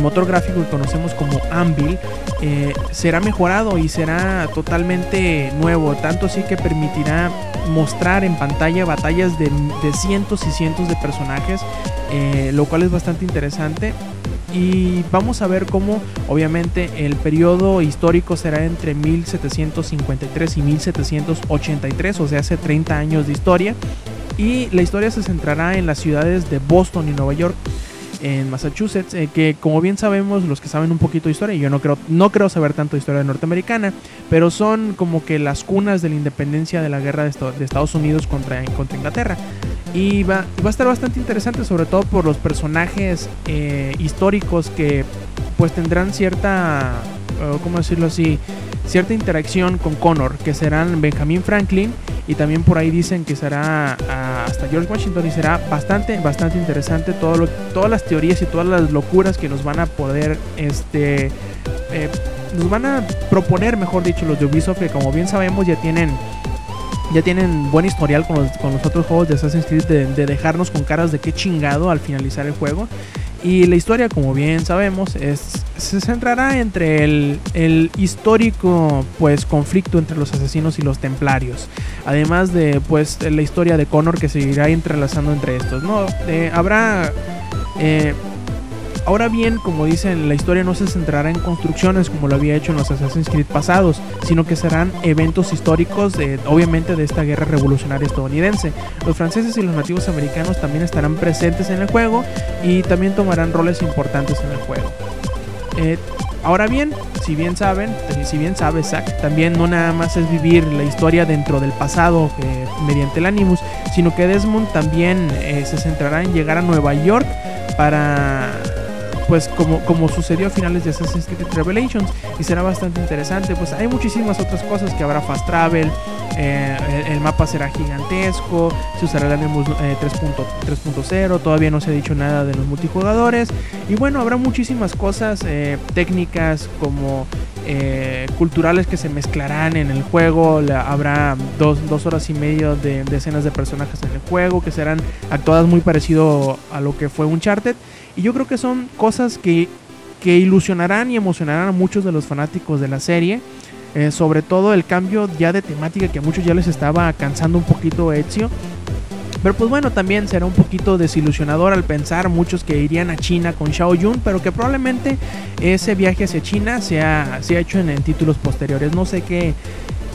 motor gráfico que conocemos como Anvil eh, será mejorado y será totalmente nuevo, tanto así que permitirá mostrar en pantalla batallas de, cientos y cientos de personajes, eh, lo cual es bastante interesante. Y vamos a ver cómo obviamente el periodo histórico será entre 1753 y 1783, o sea, hace 30 años de historia. Y la historia se centrará en las ciudades de Boston y Nueva York. En Massachusetts, eh, que como bien sabemos, los que saben un poquito de historia, yo no creo, no creo saber tanto de historia norteamericana, pero son como que las cunas de la independencia de la guerra de, Estados Unidos contra, contra Inglaterra. Y va, va, a estar bastante interesante, sobre todo por los personajes eh, históricos que pues tendrán cierta, ¿cómo decirlo así? Cierta interacción con Connor, que serán Benjamin Franklin y también por ahí dicen que será ah, hasta George Washington y será bastante, bastante interesante todo lo, todas las teorías y todas las locuras que nos van a poder, este, eh, nos van a proponer, mejor dicho, los de Ubisoft, que como bien sabemos ya tienen ya tienen buen historial con los, con los otros juegos de Assassin's Creed de, de, dejarnos con caras de qué chingado al finalizar el juego. Y la historia, como bien sabemos, es, se centrará entre el, histórico pues, conflicto entre los asesinos y los templarios. Además de pues, la historia de Connor que se irá entrelazando entre estos. ¿no? Eh, habrá eh, Ahora bien, como dicen, la historia no se centrará en construcciones como lo había hecho en los Assassin's Creed pasados, sino que serán eventos históricos, obviamente, de esta guerra revolucionaria estadounidense. Los franceses y los nativos americanos también estarán presentes en el juego y también tomarán roles importantes en el juego. Eh, ahora bien, si bien saben, si bien sabe Zack, también no nada más es vivir la historia dentro del pasado eh, mediante el Animus, sino que Desmond también eh, se centrará en llegar a Nueva York para pues como, como sucedió a finales de Assassin's Creed Revelations y será bastante interesante. Pues hay muchísimas otras cosas que habrá fast travel eh, el, mapa será gigantesco se usará el Animus 3.0 eh, todavía no se ha dicho nada de los multijugadores. Y bueno habrá muchísimas cosas eh, técnicas como culturales que se mezclarán en el juego. habrá dos, dos, horas y media de, de, escenas de personajes en el juego que serán actuadas muy parecido a lo que fue Uncharted. Y yo creo que son cosas que, que ilusionarán y emocionarán a muchos de los fanáticos de la serie. Eh, sobre todo el cambio ya de temática que a muchos ya les estaba cansando un poquito Ezio. Pero pues bueno, también será un poquito desilusionador al pensar muchos que irían a China con Xiao Yun, pero que probablemente ese viaje hacia China se ha, hecho en, títulos posteriores. No sé qué,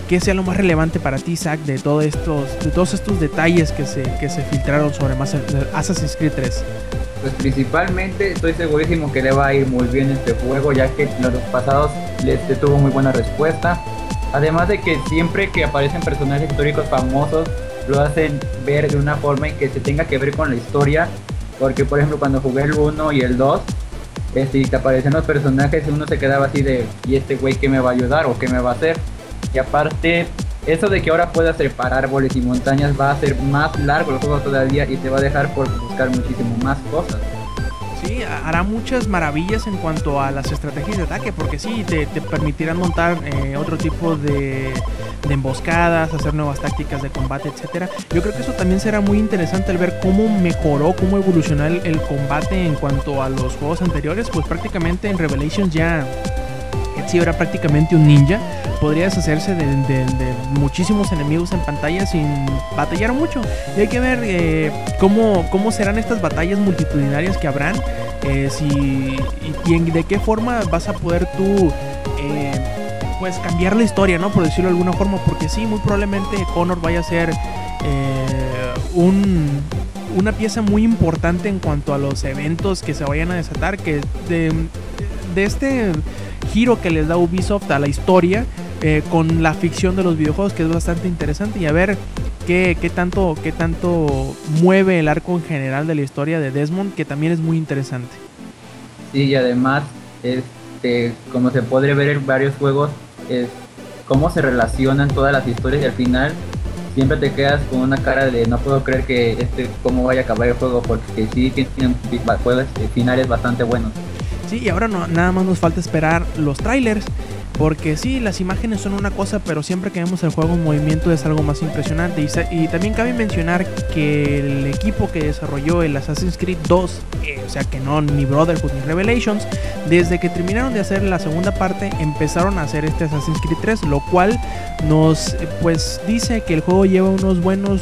qué sea lo más relevante para ti, Zach, de, todo estos, todos estos detalles que se, que se filtraron sobre Assassin's Creed 3 pues principalmente estoy segurísimo que le va a ir muy bien este juego, ya que los pasados les tuvo muy buena respuesta. Además de que siempre que aparecen personajes históricos famosos, lo hacen ver de una forma en que se tenga que ver con la historia. Porque, por ejemplo, cuando jugué el 1 y el 2, este, te aparecen los personajes, uno se quedaba así de, ¿y este güey qué me va a ayudar o qué me va a hacer? Y aparte, eso de que ahora puedas reparar árboles y montañas va a hacer más largo el juego todavía y te va a dejar por buscar muchísimo más cosas. Sí, hará muchas maravillas en cuanto a las estrategias de ataque, porque sí, te, permitirán montar eh, otro tipo de, emboscadas, hacer nuevas tácticas de combate, etcétera. Yo creo que eso también será muy interesante el ver cómo mejoró, cómo evolucionó el combate en cuanto a los juegos anteriores, pues prácticamente en Revelations ya si era prácticamente un ninja, podría deshacerse de, muchísimos enemigos en pantalla sin batallar mucho. Y hay que ver eh, cómo, cómo serán estas batallas multitudinarias que habrán, eh, si, y, de qué forma vas a poder tú... Eh, pues cambiar la historia, ¿no? Por decirlo de alguna forma, porque sí, muy probablemente Connor vaya a ser un, una pieza muy importante en cuanto a los eventos que se vayan a desatar, que de, de este giro que les da Ubisoft a la historia eh, con la ficción de los videojuegos, que es bastante interesante. Y a ver qué, qué, tanto, qué tanto mueve el arco en general de la historia de Desmond, que también es muy interesante. Sí, y además, este, como se podría ver en varios juegos, es cómo se relacionan todas las historias y al final siempre te quedas con una cara de no puedo creer que este cómo vaya a acabar el juego porque sí tienen finales bastante buenos. Sí, y ahora no, nada más nos falta esperar los trailers. Porque sí, las imágenes son una cosa, pero siempre que vemos el juego en movimiento es algo más impresionante. Y, también cabe mencionar que el equipo que desarrolló el Assassin's Creed 2, eh, o sea que no ni Brotherhood ni Revelations, desde que terminaron de hacer la segunda parte empezaron a hacer este Assassin's Creed 3, lo cual nos pues dice que el juego lleva unos buenos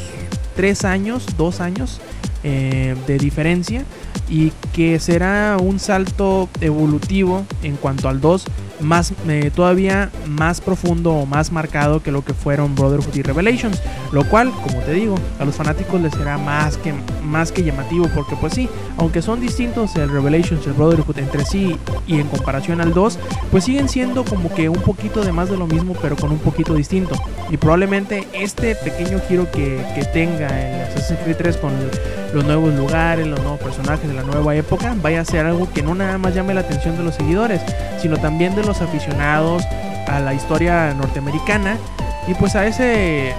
3 años, 2 años eh, de diferencia y que será un salto evolutivo en cuanto al 2 más eh, todavía más profundo o más marcado que lo que fueron Brotherhood y Revelations, lo cual, como te digo, a los fanáticos les será más que más que llamativo porque pues sí, aunque son distintos el Revelations y el Brotherhood entre sí y en comparación al 2, pues siguen siendo como que un poquito de más de lo mismo, pero con un poquito distinto. Y probablemente este pequeño giro que, que tenga el Assassin's Creed 3 con los nuevos lugares, los nuevos personajes de la nueva época, vaya a ser algo que no nada más llame la atención de los seguidores, sino también de los aficionados a la historia norteamericana y pues a ese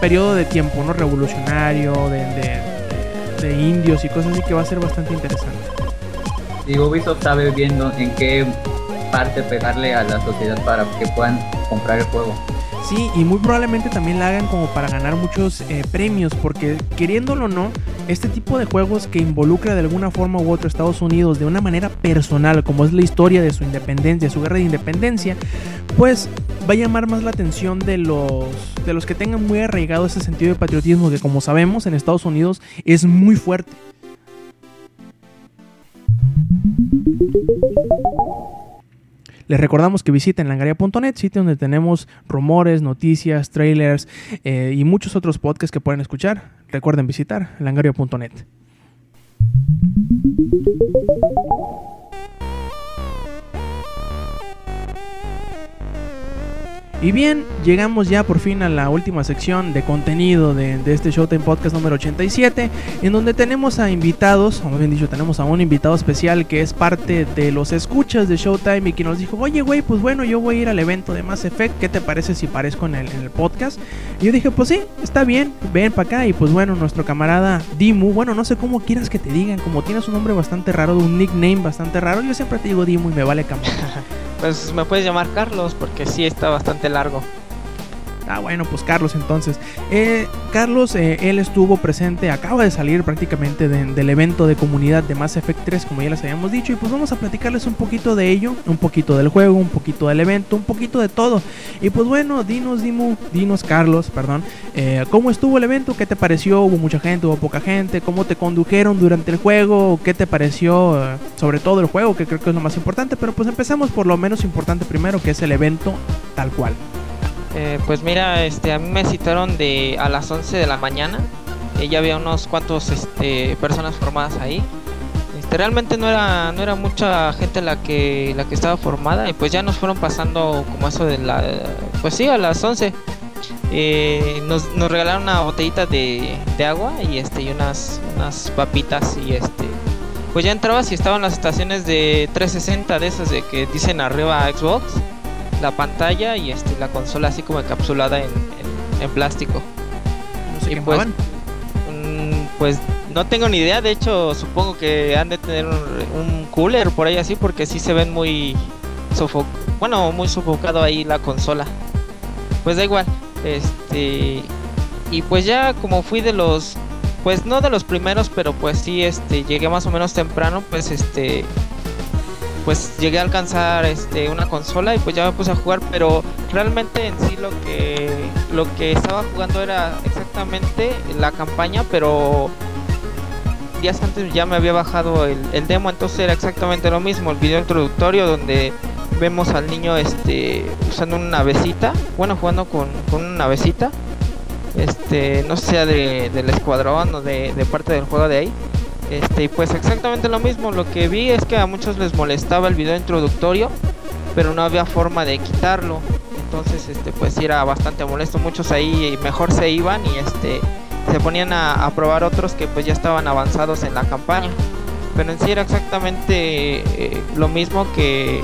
periodo de tiempo no revolucionario de, de, de indios y cosas así que va a ser bastante interesante. Y Ubisoft sabe viendo en qué parte pegarle a la sociedad para que puedan comprar el juego. Sí, y muy probablemente también la hagan como para ganar muchos eh, premios, porque queriéndolo o no, este tipo de juegos que involucra de alguna forma u otra a Estados Unidos de una manera personal, como es la historia de su independencia, su guerra de independencia, pues va a llamar más la atención de los, de los que tengan muy arraigado ese sentido de patriotismo que como sabemos en Estados Unidos es muy fuerte. Les recordamos que visiten langaria.net, sitio donde tenemos rumores, noticias, trailers eh, y muchos otros podcasts que pueden escuchar. Recuerden visitar langaria.net. Y bien, llegamos ya por fin a la última sección de contenido de, este Showtime Podcast número 87, en donde tenemos a invitados, o más bien dicho, tenemos a un invitado especial que es parte de los escuchas de Showtime y que nos dijo, oye güey, pues bueno, yo voy a ir al evento de Mass Effect, ¿qué te parece si parezco en el, en el podcast? Y yo dije, pues sí, está bien, ven para acá y pues bueno, nuestro camarada Dimu, bueno, no sé cómo quieras que te digan, como tienes un nombre bastante raro, un nickname bastante raro, yo siempre te digo Dimu y me vale cambiar. Pues me puedes llamar Carlos porque sí está bastante largo. Ah, bueno, pues Carlos entonces. Eh, Carlos, eh, él estuvo presente, acaba de salir prácticamente de, del evento de comunidad de Mass Effect 3, como ya les habíamos dicho, y pues vamos a platicarles un poquito de ello, un poquito del juego, un poquito del evento, un poquito de todo. Y pues bueno, dinos, Dimu, dinos, Carlos, perdón, eh, ¿cómo estuvo el evento? ¿Qué te pareció? ¿Hubo mucha gente? ¿Hubo poca gente? ¿Cómo te condujeron durante el juego? ¿Qué te pareció sobre todo el juego? Que creo que es lo más importante, pero pues empezamos por lo menos importante primero, que es el evento tal cual. Eh, pues mira, este, a mí me citaron de a las 11 de la mañana. Eh, ya había unos cuantos este, personas formadas ahí. Este, realmente no era no era mucha gente la que la que estaba formada y pues ya nos fueron pasando como eso de la pues sí a las 11 eh, nos, nos, regalaron una botellita de, de, agua y este y unas unas papitas y este pues ya entrabas y estaban las estaciones de 360 de esas de que dicen arriba Xbox la pantalla y este la consola así como encapsulada en, en, en plástico. ¿No se y pues, quemaban? mm, pues no tengo ni idea, de hecho supongo que han de tener un, un cooler por ahí así porque sí se ven muy sofoc bueno, muy sofocado ahí la consola. Pues da igual, este y pues ya como fui de los pues no de los primeros, pero pues sí este llegué más o menos temprano, pues este pues llegué a alcanzar este una consola y pues ya me puse a jugar pero realmente en sí lo que lo que estaba jugando era exactamente la campaña pero días antes ya me había bajado el, el demo entonces era exactamente lo mismo el video introductorio donde vemos al niño este usando una navecita bueno jugando con, con una navecita este no sea de, del escuadrón o de, de parte del juego de ahí este, y pues exactamente lo mismo, lo que vi es que a muchos les molestaba el video introductorio, pero no había forma de quitarlo. Entonces, este, pues era bastante molesto. Muchos ahí mejor se iban y este se ponían a, a probar otros que pues ya estaban avanzados en la campaña. Pero en sí era exactamente eh, lo mismo que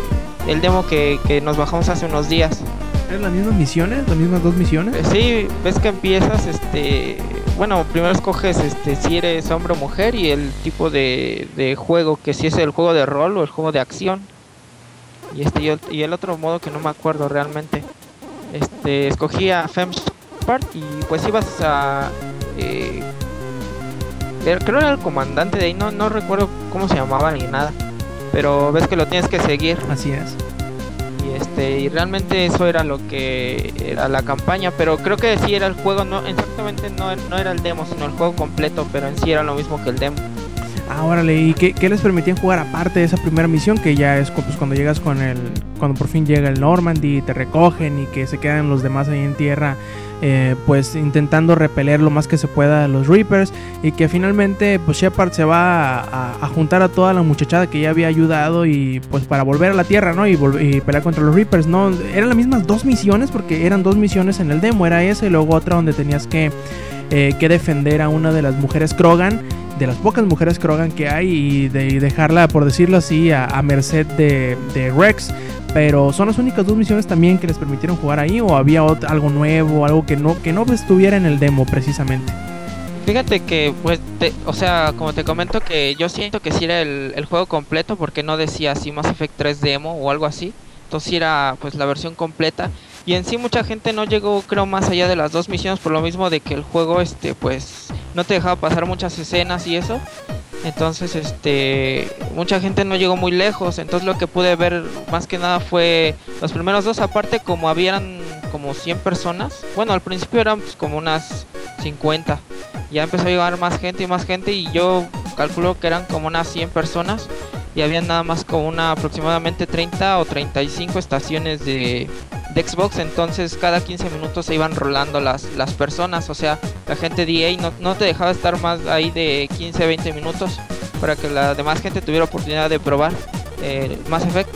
el demo que, que nos bajamos hace unos días. ¿Es las mismas misiones? ¿Las mismas dos misiones? Eh, sí, ves que empiezas, este, bueno, primero escoges este si eres hombre o mujer y el tipo de, de juego, que si es el juego de rol o el juego de acción. Y este y el, otro modo que no me acuerdo realmente. Este, escogí a Femspart y pues ibas a eh, creo era el comandante de ahí, no, no recuerdo cómo se llamaba ni nada. Pero ves que lo tienes que seguir. Así es. Este y realmente eso era lo que era la campaña, pero creo que sí era el juego, no exactamente no, no era el demo, sino el juego completo, pero en sí era lo mismo que el demo. Ah, órale, ¿y qué, les permitían jugar aparte de esa primera misión? Que ya es pues, cuando llegas con el. Cuando por fin llega el Normandy, te recogen y que se quedan los demás ahí en tierra, eh, pues intentando repeler lo más que se pueda a los Reapers. Y que finalmente, pues Shepard se va a, juntar a toda la muchachada que ya había ayudado y pues para volver a la tierra, ¿no? Y, y pelear contra los Reapers, ¿no? Eran las mismas dos misiones, porque eran dos misiones en el demo, era esa y luego otra donde tenías que, eh, que defender a una de las mujeres Krogan de las pocas mujeres Krogan que hay y, de, dejarla, por decirlo así, a, merced de, de Rex. Pero son las únicas dos misiones también que les permitieron jugar ahí o había algo nuevo, algo que no, que no estuviera en el demo precisamente. Fíjate que, pues, te- o sea, como te comento que yo siento que sí era el, juego completo porque no decía así Mass Effect 3 demo o algo así. Entonces era pues la versión completa. Y en sí mucha gente no llegó creo más allá de las dos misiones por lo mismo de que el juego este pues no te dejaba pasar muchas escenas y eso. Entonces este mucha gente no llegó muy lejos. Entonces lo que pude ver más que nada fue los primeros dos aparte como habían como 100 personas. Bueno al principio eran pues, como unas 50 ya empezó a llegar más gente y más gente y yo calculo que eran como unas 100 personas y habían nada más como una aproximadamente 30 o 35 estaciones de, de Xbox entonces cada 15 minutos se iban rolando las, las personas o sea la gente de EA no, no te dejaba estar más ahí de 15 20 minutos para que la demás gente tuviera oportunidad de probar eh, Mass Effect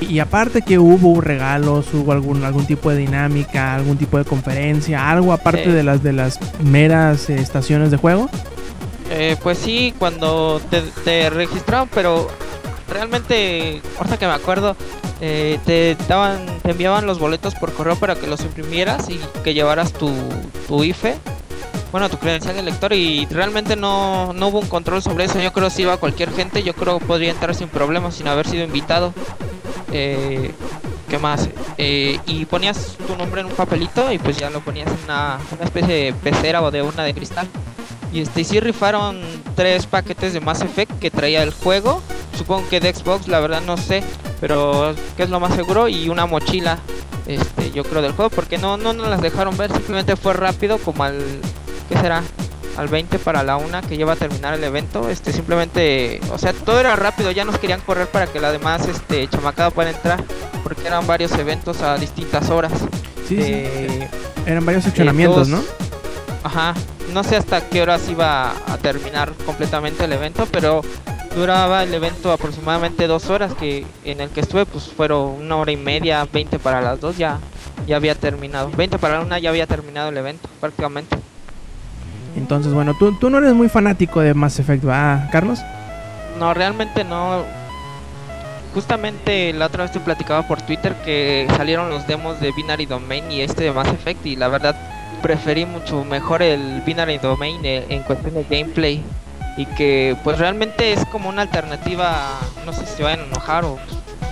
Y, aparte que hubo regalos, hubo algún, algún tipo de dinámica, algún tipo de conferencia, algo aparte de las de las meras eh, estaciones de juego. Eh, pues sí, cuando te, te registraban, pero realmente, ahorita que me acuerdo, eh, te daban, te enviaban los boletos por correo para que los imprimieras y que llevaras tu, tu IFE, bueno, tu credencial de lector y realmente no, no hubo un control sobre eso. Yo creo que si iba cualquier gente, yo creo que podría entrar sin problemas, sin haber sido invitado. Eh, ¿Qué más? Eh, y ponías tu nombre en un papelito y pues ya lo ponías en una, una especie de pecera o de una de cristal. Y este, sí rifaron tres paquetes de Mass Effect que traía el juego. Supongo que de Xbox, la verdad no sé. Pero que es lo más seguro. Y una mochila, este, yo creo del juego. Porque no, no nos las dejaron ver. Simplemente fue rápido como al... ¿Qué será? Al 20 para la una que lleva a terminar el evento. Este, simplemente... O sea, todo era rápido. Ya nos querían correr para que la demás este, chamacada pueda entrar. Porque eran varios eventos a distintas horas. Sí, sí. Eh, Eran varios seccionamientos, ¿no? dos- Ajá, no sé hasta qué horas iba a terminar completamente el evento, pero duraba el evento aproximadamente dos horas, que en el que estuve pues fueron una hora y media, 20 para las dos ya, ya había terminado, 20 para la una ya había terminado el evento prácticamente. Entonces, bueno, tú, tú no eres muy fanático de Mass Effect, ¿va, Carlos? No, realmente no. Justamente la otra vez te platicaba por Twitter que salieron los demos de Binary Domain y este de Mass Effect y la verdad preferí mucho mejor el Binary Domain en cuestión de gameplay y que pues realmente es como una alternativa, no sé si se vayan a enojar o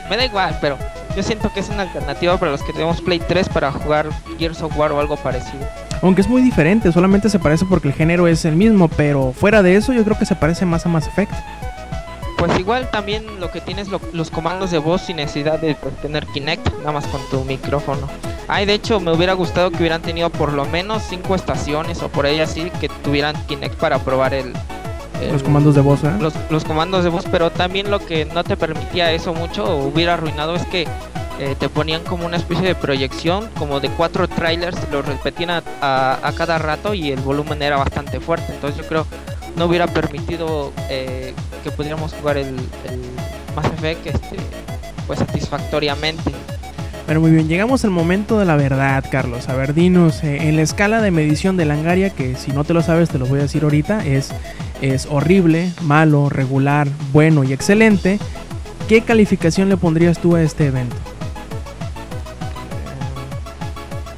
me da igual, pero yo siento que es una alternativa para los que tenemos Play 3 para jugar Gears of War o algo parecido. Aunque es muy diferente, solamente se parece porque el género es el mismo, pero fuera de eso yo creo que se parece más a Mass Effect. Pues igual también lo que tienes lo- los comandos de voz sin necesidad de pues, tener Kinect, nada más con tu micrófono. Ay, de hecho me hubiera gustado que hubieran tenido por lo menos cinco estaciones o por ahí así que tuvieran Kinect para probar el, el- Los comandos de voz, ¿verdad? los, los comandos de voz, pero también lo que no te permitía eso mucho o hubiera arruinado es que eh, te ponían como una especie de proyección, como de cuatro trailers, los repetían a, a- a cada rato y el volumen era bastante fuerte. Entonces yo creo no hubiera permitido eh, que pudiéramos jugar el, el Mass Effect este, pues satisfactoriamente. Pero muy bien, llegamos al momento de la verdad, Carlos. A ver, dinos, eh, en la escala de medición de Langaria, que si no te lo sabes te lo voy a decir ahorita, es, es horrible, malo, regular, bueno y excelente. ¿Qué calificación le pondrías tú a este evento?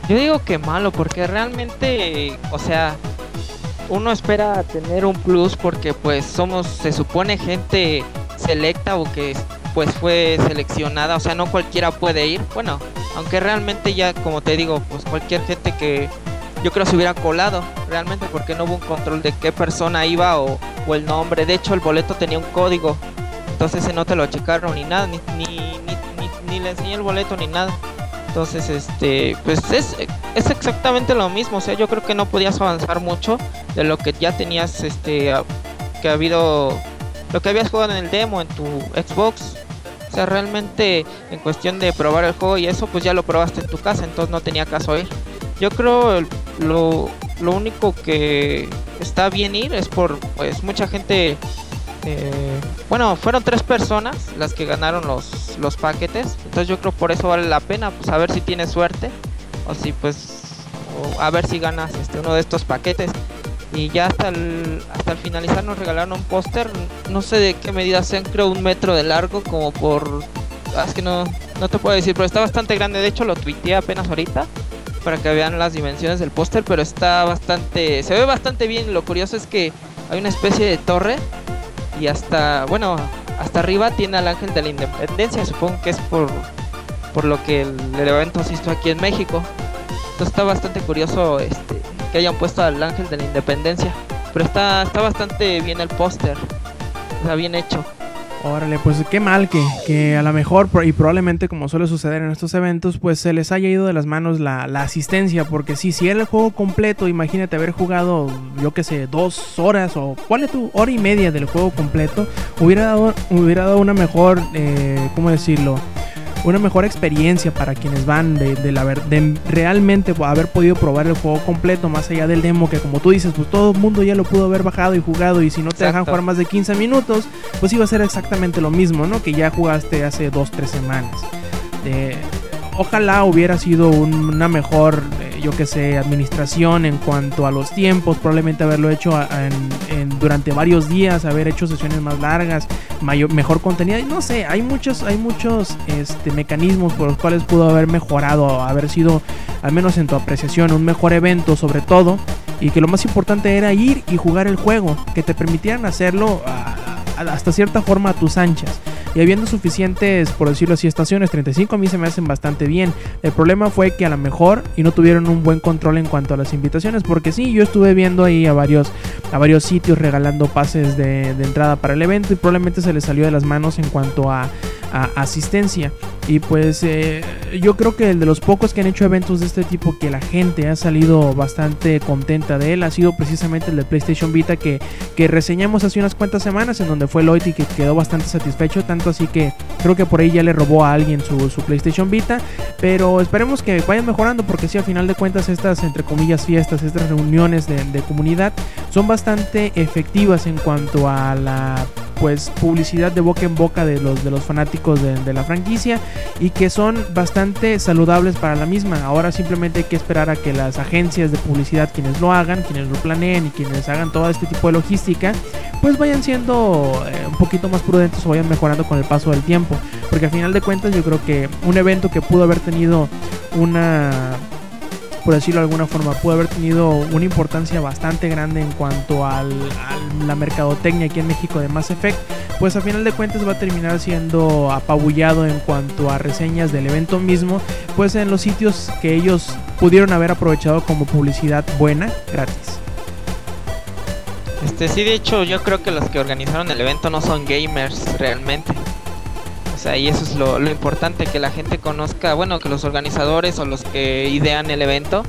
Yo digo que malo, porque realmente, o sea, uno espera tener un plus porque pues somos, se supone, gente selecta o que pues fue seleccionada, o sea, no cualquiera puede ir. Bueno, aunque realmente ya, como te digo, pues cualquier gente que yo creo se hubiera colado, realmente porque no hubo un control de qué persona iba o, o el nombre. De hecho, el boleto tenía un código, entonces ese no te lo checaron ni nada, ni, ni, ni, ni, le enseñé el boleto ni nada. Entonces, este, pues es, es exactamente lo mismo. O sea, yo creo que no podías avanzar mucho de lo que ya tenías, este, que ha habido, lo que habías jugado en el demo en tu Xbox. O sea, realmente en cuestión de probar el juego y eso, pues ya lo probaste en tu casa, entonces no tenía caso ir. Yo creo lo, lo único que está bien ir es por, pues mucha gente eh, bueno, fueron tres personas las que ganaron los, los paquetes. Entonces yo creo por eso vale la pena, pues a ver si tienes suerte. O si pues, a ver si ganas este, uno de estos paquetes. Y ya hasta el, hasta el finalizar nos regalaron un póster, no sé de qué medida sean, creo un metro de largo, como por... Ah, es que no, no te puedo decir, pero está bastante grande. De hecho lo tuiteé apenas ahorita para que vean las dimensiones del póster, pero está bastante... Se ve bastante bien. Lo curioso es que hay una especie de torre y hasta, bueno, hasta arriba tiene al Ángel de la Independencia, supongo que es por, por lo que el, evento se hizo aquí en México. Entonces está bastante curioso este, que hayan puesto al Ángel de la Independencia, pero está, está bastante bien el póster, está bien hecho. Órale, pues qué mal que, que, a lo mejor y probablemente como suele suceder en estos eventos, pues se les haya ido de las manos la, la asistencia, porque sí, si era el juego completo, imagínate haber jugado, yo que sé, dos horas o cuál es tu hora y media del juego completo, hubiera dado, hubiera dado una mejor, eh, ¿cómo decirlo? Una mejor experiencia para quienes van de, la de realmente haber podido probar el juego completo más allá del demo que como tú dices pues todo el mundo ya lo pudo haber bajado y jugado y si no te dejan jugar más de 15 minutos pues iba a ser exactamente lo mismo no que ya jugaste hace 2-3 semanas. Eh, ojalá hubiera sido una mejor, eh, yo que sé, administración en cuanto a los tiempos, probablemente haberlo hecho durante varios días, haber hecho sesiones más largas, mayor, mejor contenido, no sé, hay muchos, hay muchos este, mecanismos por los cuales pudo haber mejorado, haber sido, al menos en tu apreciación, un mejor evento sobre todo, y que lo más importante era ir y jugar el juego, que te permitieran hacerlo hasta cierta forma a tus anchas y habiendo suficientes, por decirlo así, estaciones, 35 a mí se me hacen bastante bien. El problema fue que a lo mejor y no tuvieron un buen control en cuanto a las invitaciones, porque sí, yo estuve viendo ahí a varios, a varios sitios regalando pases de, de entrada para el evento y probablemente se les salió de las manos en cuanto a asistencia. Y pues eh, yo creo que el de los pocos que han hecho eventos de este tipo que la gente ha salido bastante contenta de él ha sido precisamente el de PlayStation Vita que, que reseñamos hace unas cuantas semanas en donde fue Lloyd y que quedó bastante satisfecho. Tanto así que creo que por ahí ya le robó a alguien su, su PlayStation Vita. Pero esperemos que vayan mejorando porque si a final de cuentas estas entre comillas fiestas, estas reuniones de comunidad son bastante efectivas en cuanto a la pues publicidad de boca en boca de los, de los fanáticos de, la franquicia y que son bastante saludables para la misma. Ahora simplemente hay que esperar a que las agencias de publicidad, quienes lo hagan, quienes lo planeen y quienes hagan todo este tipo de logística, pues vayan siendo eh, un poquito más prudentes o vayan mejorando con el paso del tiempo. Porque al final de cuentas yo creo que un evento que pudo haber tenido una por decirlo de alguna forma, pudo haber tenido una importancia bastante grande en cuanto a la mercadotecnia aquí en México de Mass Effect, pues a final de cuentas va a terminar siendo apabullado en cuanto a reseñas del evento mismo, pues en los sitios que ellos pudieron haber aprovechado como publicidad buena, gratis. Este sí, de hecho, yo creo que los que organizaron el evento no son gamers realmente y eso es lo, importante, que la gente conozca, bueno, que los organizadores o los que idean el evento,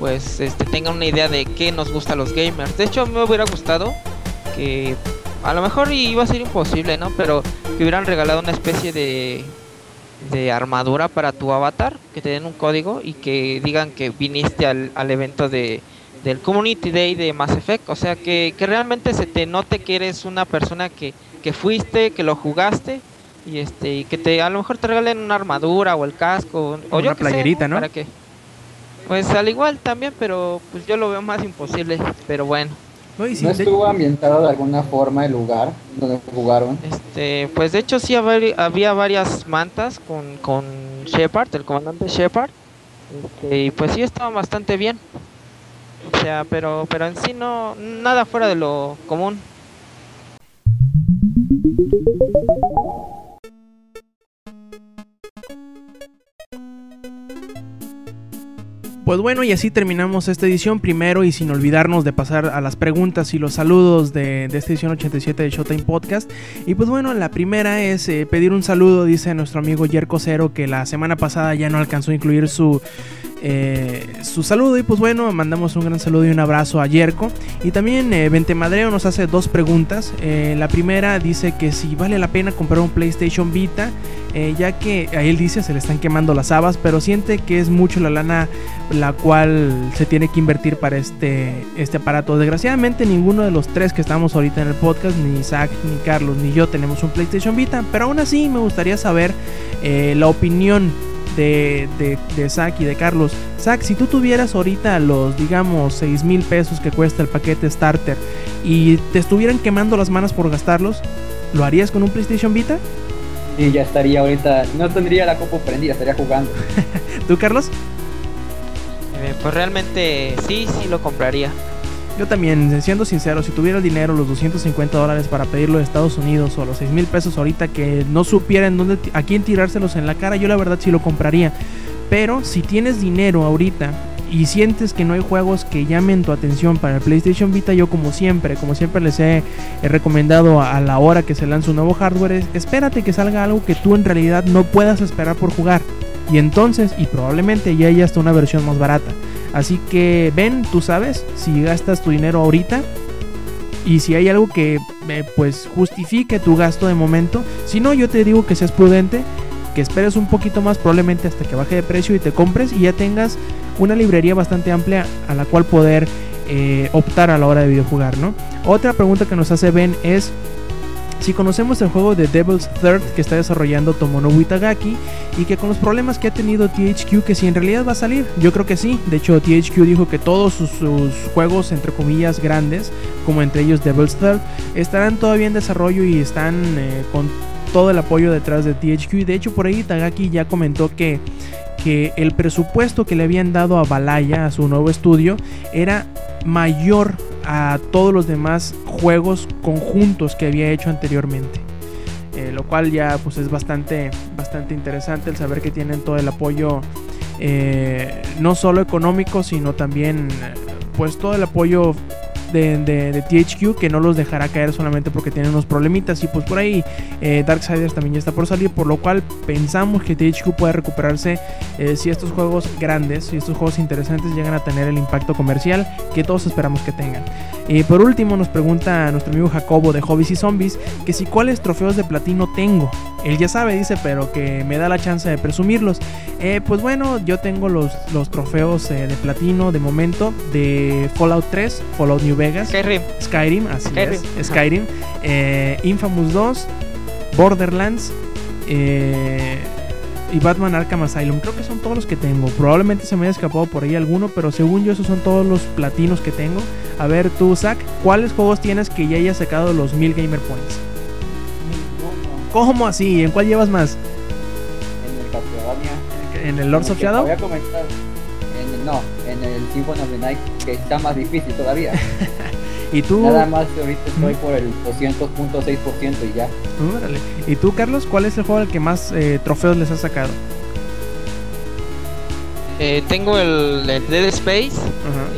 pues este, tengan una idea de qué nos gusta a los gamers. De hecho, me hubiera gustado que a lo mejor iba a ser imposible, ¿no? Pero que hubieran regalado una especie de, de armadura para tu avatar, que te den un código y que digan que viniste al, al evento de, del Community Day de Mass Effect. O sea, que, que realmente se te note que eres una persona que, que fuiste, que lo jugaste y este y que te a lo mejor te regalen una armadura o el casco o una playerita, ¿no? Para que pues al igual también, pero pues yo lo veo más imposible, pero bueno. ¿No, estuvo ambientado de alguna forma el lugar donde jugaron? Este, pues de hecho sí había, varias mantas con, con Shepard, el comandante Shepard. Este, y pues sí estaban bastante bien. O sea, pero pero en sí no nada fuera de lo común. Pues bueno, y así terminamos esta edición primero y sin olvidarnos de pasar a las preguntas y los saludos de, esta edición 87 de Showtime Podcast. Y pues bueno, la primera es eh, pedir un saludo, dice nuestro amigo Yerko Cero, que la semana pasada ya no alcanzó a incluir su eh, su saludo y pues bueno, mandamos un gran saludo y un abrazo a Yerko. Y también eh, Vente Madreo nos hace dos preguntas. Eh, la primera dice que si vale la pena comprar un PlayStation Vita, eh, ya que a él dice se le están quemando las habas, pero siente que es mucho la lana la cual se tiene que invertir para este, este aparato. Desgraciadamente ninguno de los tres que estamos ahorita en el podcast, ni Isaac, ni Carlos, ni yo tenemos un PlayStation Vita, pero aún así me gustaría saber la opinión de, de, de Zach y de Carlos. Zach, si tú tuvieras ahorita los, digamos, 6 mil pesos que cuesta el paquete starter y te estuvieran quemando las manos por gastarlos, ¿lo harías con un PlayStation Vita? Y ya estaría ahorita, no tendría la copa prendida, estaría jugando. ¿Tú, Carlos? Eh, pues realmente sí, sí lo compraría. Yo también, siendo sincero, si tuviera el dinero, los 250 dólares para pedirlo de Estados Unidos o los 6 mil pesos ahorita que no supiera en dónde, a quién tirárselos en la cara, yo la verdad sí lo compraría. Pero si tienes dinero ahorita y sientes que no hay juegos que llamen tu atención para el PlayStation Vita, yo como siempre, como siempre les he, recomendado a, a, la hora que se lanza un nuevo hardware, es, espérate que salga algo que tú en realidad no puedas esperar por jugar. Y entonces, y probablemente ya haya hasta una versión más barata. Así que ven, tú sabes, si gastas tu dinero ahorita y si hay algo que eh, pues justifique tu gasto de momento, si no yo te digo que seas prudente, que esperes un poquito más probablemente hasta que baje de precio y te compres y ya tengas una librería bastante amplia a la cual poder eh, optar a la hora de videojugar, ¿no? Otra pregunta que nos hace Ben es si conocemos el juego de Devil's Third que está desarrollando Tomonobu Itagaki y que con los problemas que ha tenido THQ que si en realidad va a salir, yo creo que sí. De hecho THQ dijo que todos sus, juegos entre comillas grandes, como entre ellos Devil's Third, estarán todavía en desarrollo y están eh, con todo el apoyo detrás de THQ. Y de hecho por ahí Itagaki ya comentó que que el presupuesto que le habían dado a Balaya, a su nuevo estudio, era mayor a todos los demás juegos conjuntos que había hecho anteriormente. Eh, lo cual ya pues es bastante, bastante interesante el saber que tienen todo el apoyo eh, no solo económico sino también pues todo el apoyo de, de, de, THQ que no los dejará caer solamente porque tienen unos problemitas. Y pues por ahí eh, Darksiders también ya está por salir por lo cual pensamos que THQ puede recuperarse eh, si estos juegos grandes si estos juegos interesantes llegan a tener el impacto comercial que todos esperamos que tengan. Y por último nos pregunta nuestro amigo Jacobo de Hobbies y Zombies que si cuáles trofeos de platino tengo. Él ya sabe dice pero que me da la chance de presumirlos. Eh, pues bueno yo tengo los, los trofeos de platino de momento de Fallout 3 Fallout New Vegas, Skyrim, Skyrim así Skyrim. es, Skyrim, eh, Infamous 2, Borderlands eh, y Batman Arkham Asylum. Creo que son todos los que tengo. Probablemente se me haya escapado por ahí alguno, pero según yo esos son todos los platinos que tengo. A ver tú, Zach, ¿cuáles juegos tienes que ya hayas sacado los 1000 Gamer Points? ¿Cómo así? ¿En cuál llevas más? En el Castlevania. ¿En el Lords of Shadow? Voy a comentar. En el, no, en el Symphony of the Night, que está más difícil todavía. ¿Y tú? Nada más ahorita estoy por el 200.6% y ya. Órale. ¿Y tú, Carlos, cuál es el juego al que más eh, trofeos les has sacado? Eh, tengo el, el, Dead Space,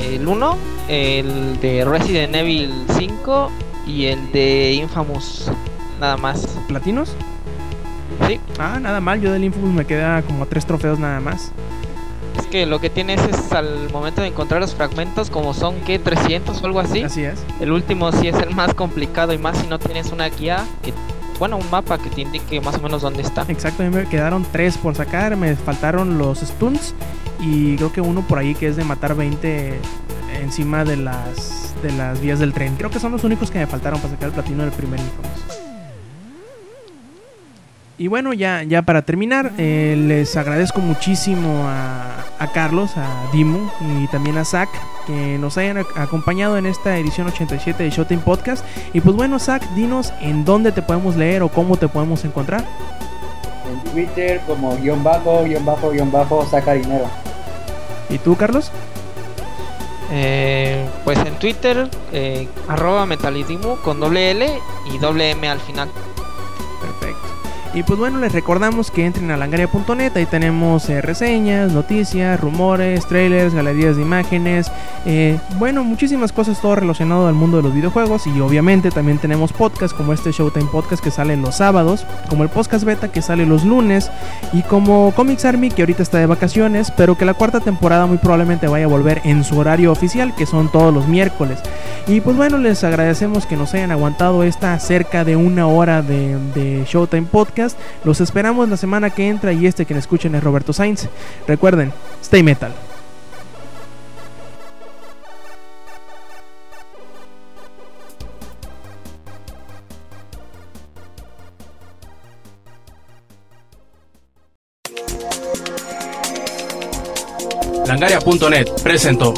el 1, el de Resident Evil 5 y el de Infamous. Nada más. ¿Platinos? Sí. Ah, nada mal. Yo del Infamous me queda como tres trofeos nada más. Que lo que tienes es al momento de encontrar los fragmentos, como son que 300 o algo así. Así es. El último sí es el más complicado y más si no tienes una guía que bueno, un mapa que te indique más o menos dónde está. Exacto, a mí me quedaron tres por sacar, me faltaron los stuns y creo que uno por ahí que es de matar 20 encima de las de las vías del tren. Creo que son los únicos que me faltaron para sacar el platino del primer Infamous. Y bueno, ya, ya para terminar, eh, les agradezco muchísimo a, a, Carlos, a Dimo y también a Zach que nos hayan acompañado en esta edición 87 de Showtime Podcast. Y pues bueno, Zach, dinos en dónde te podemos leer o cómo te podemos encontrar. En Twitter como guion bajo, guion bajo, guion bajo, saca dinero. ¿Y tú, Carlos? Eh, pues en Twitter, eh, arroba metalismo con doble L y doble M al final. Y pues bueno, les recordamos que entren a langaria.net, ahí tenemos eh, reseñas, noticias, rumores, trailers, galerías de imágenes, eh, bueno, muchísimas cosas, todo relacionado al mundo de los videojuegos y obviamente también tenemos podcasts como este Showtime Podcast que sale los sábados, como el Podcast Beta que sale los lunes y como Comics Army que ahorita está de vacaciones, pero que la cuarta temporada muy probablemente vaya a volver en su horario oficial, que son todos los miércoles. Y pues bueno, les agradecemos que nos hayan aguantado esta cerca de una hora de Showtime Podcast. Los esperamos la semana que entra y este que escuchen es Roberto Sainz. Recuerden, stay metal. Langaria.net presentó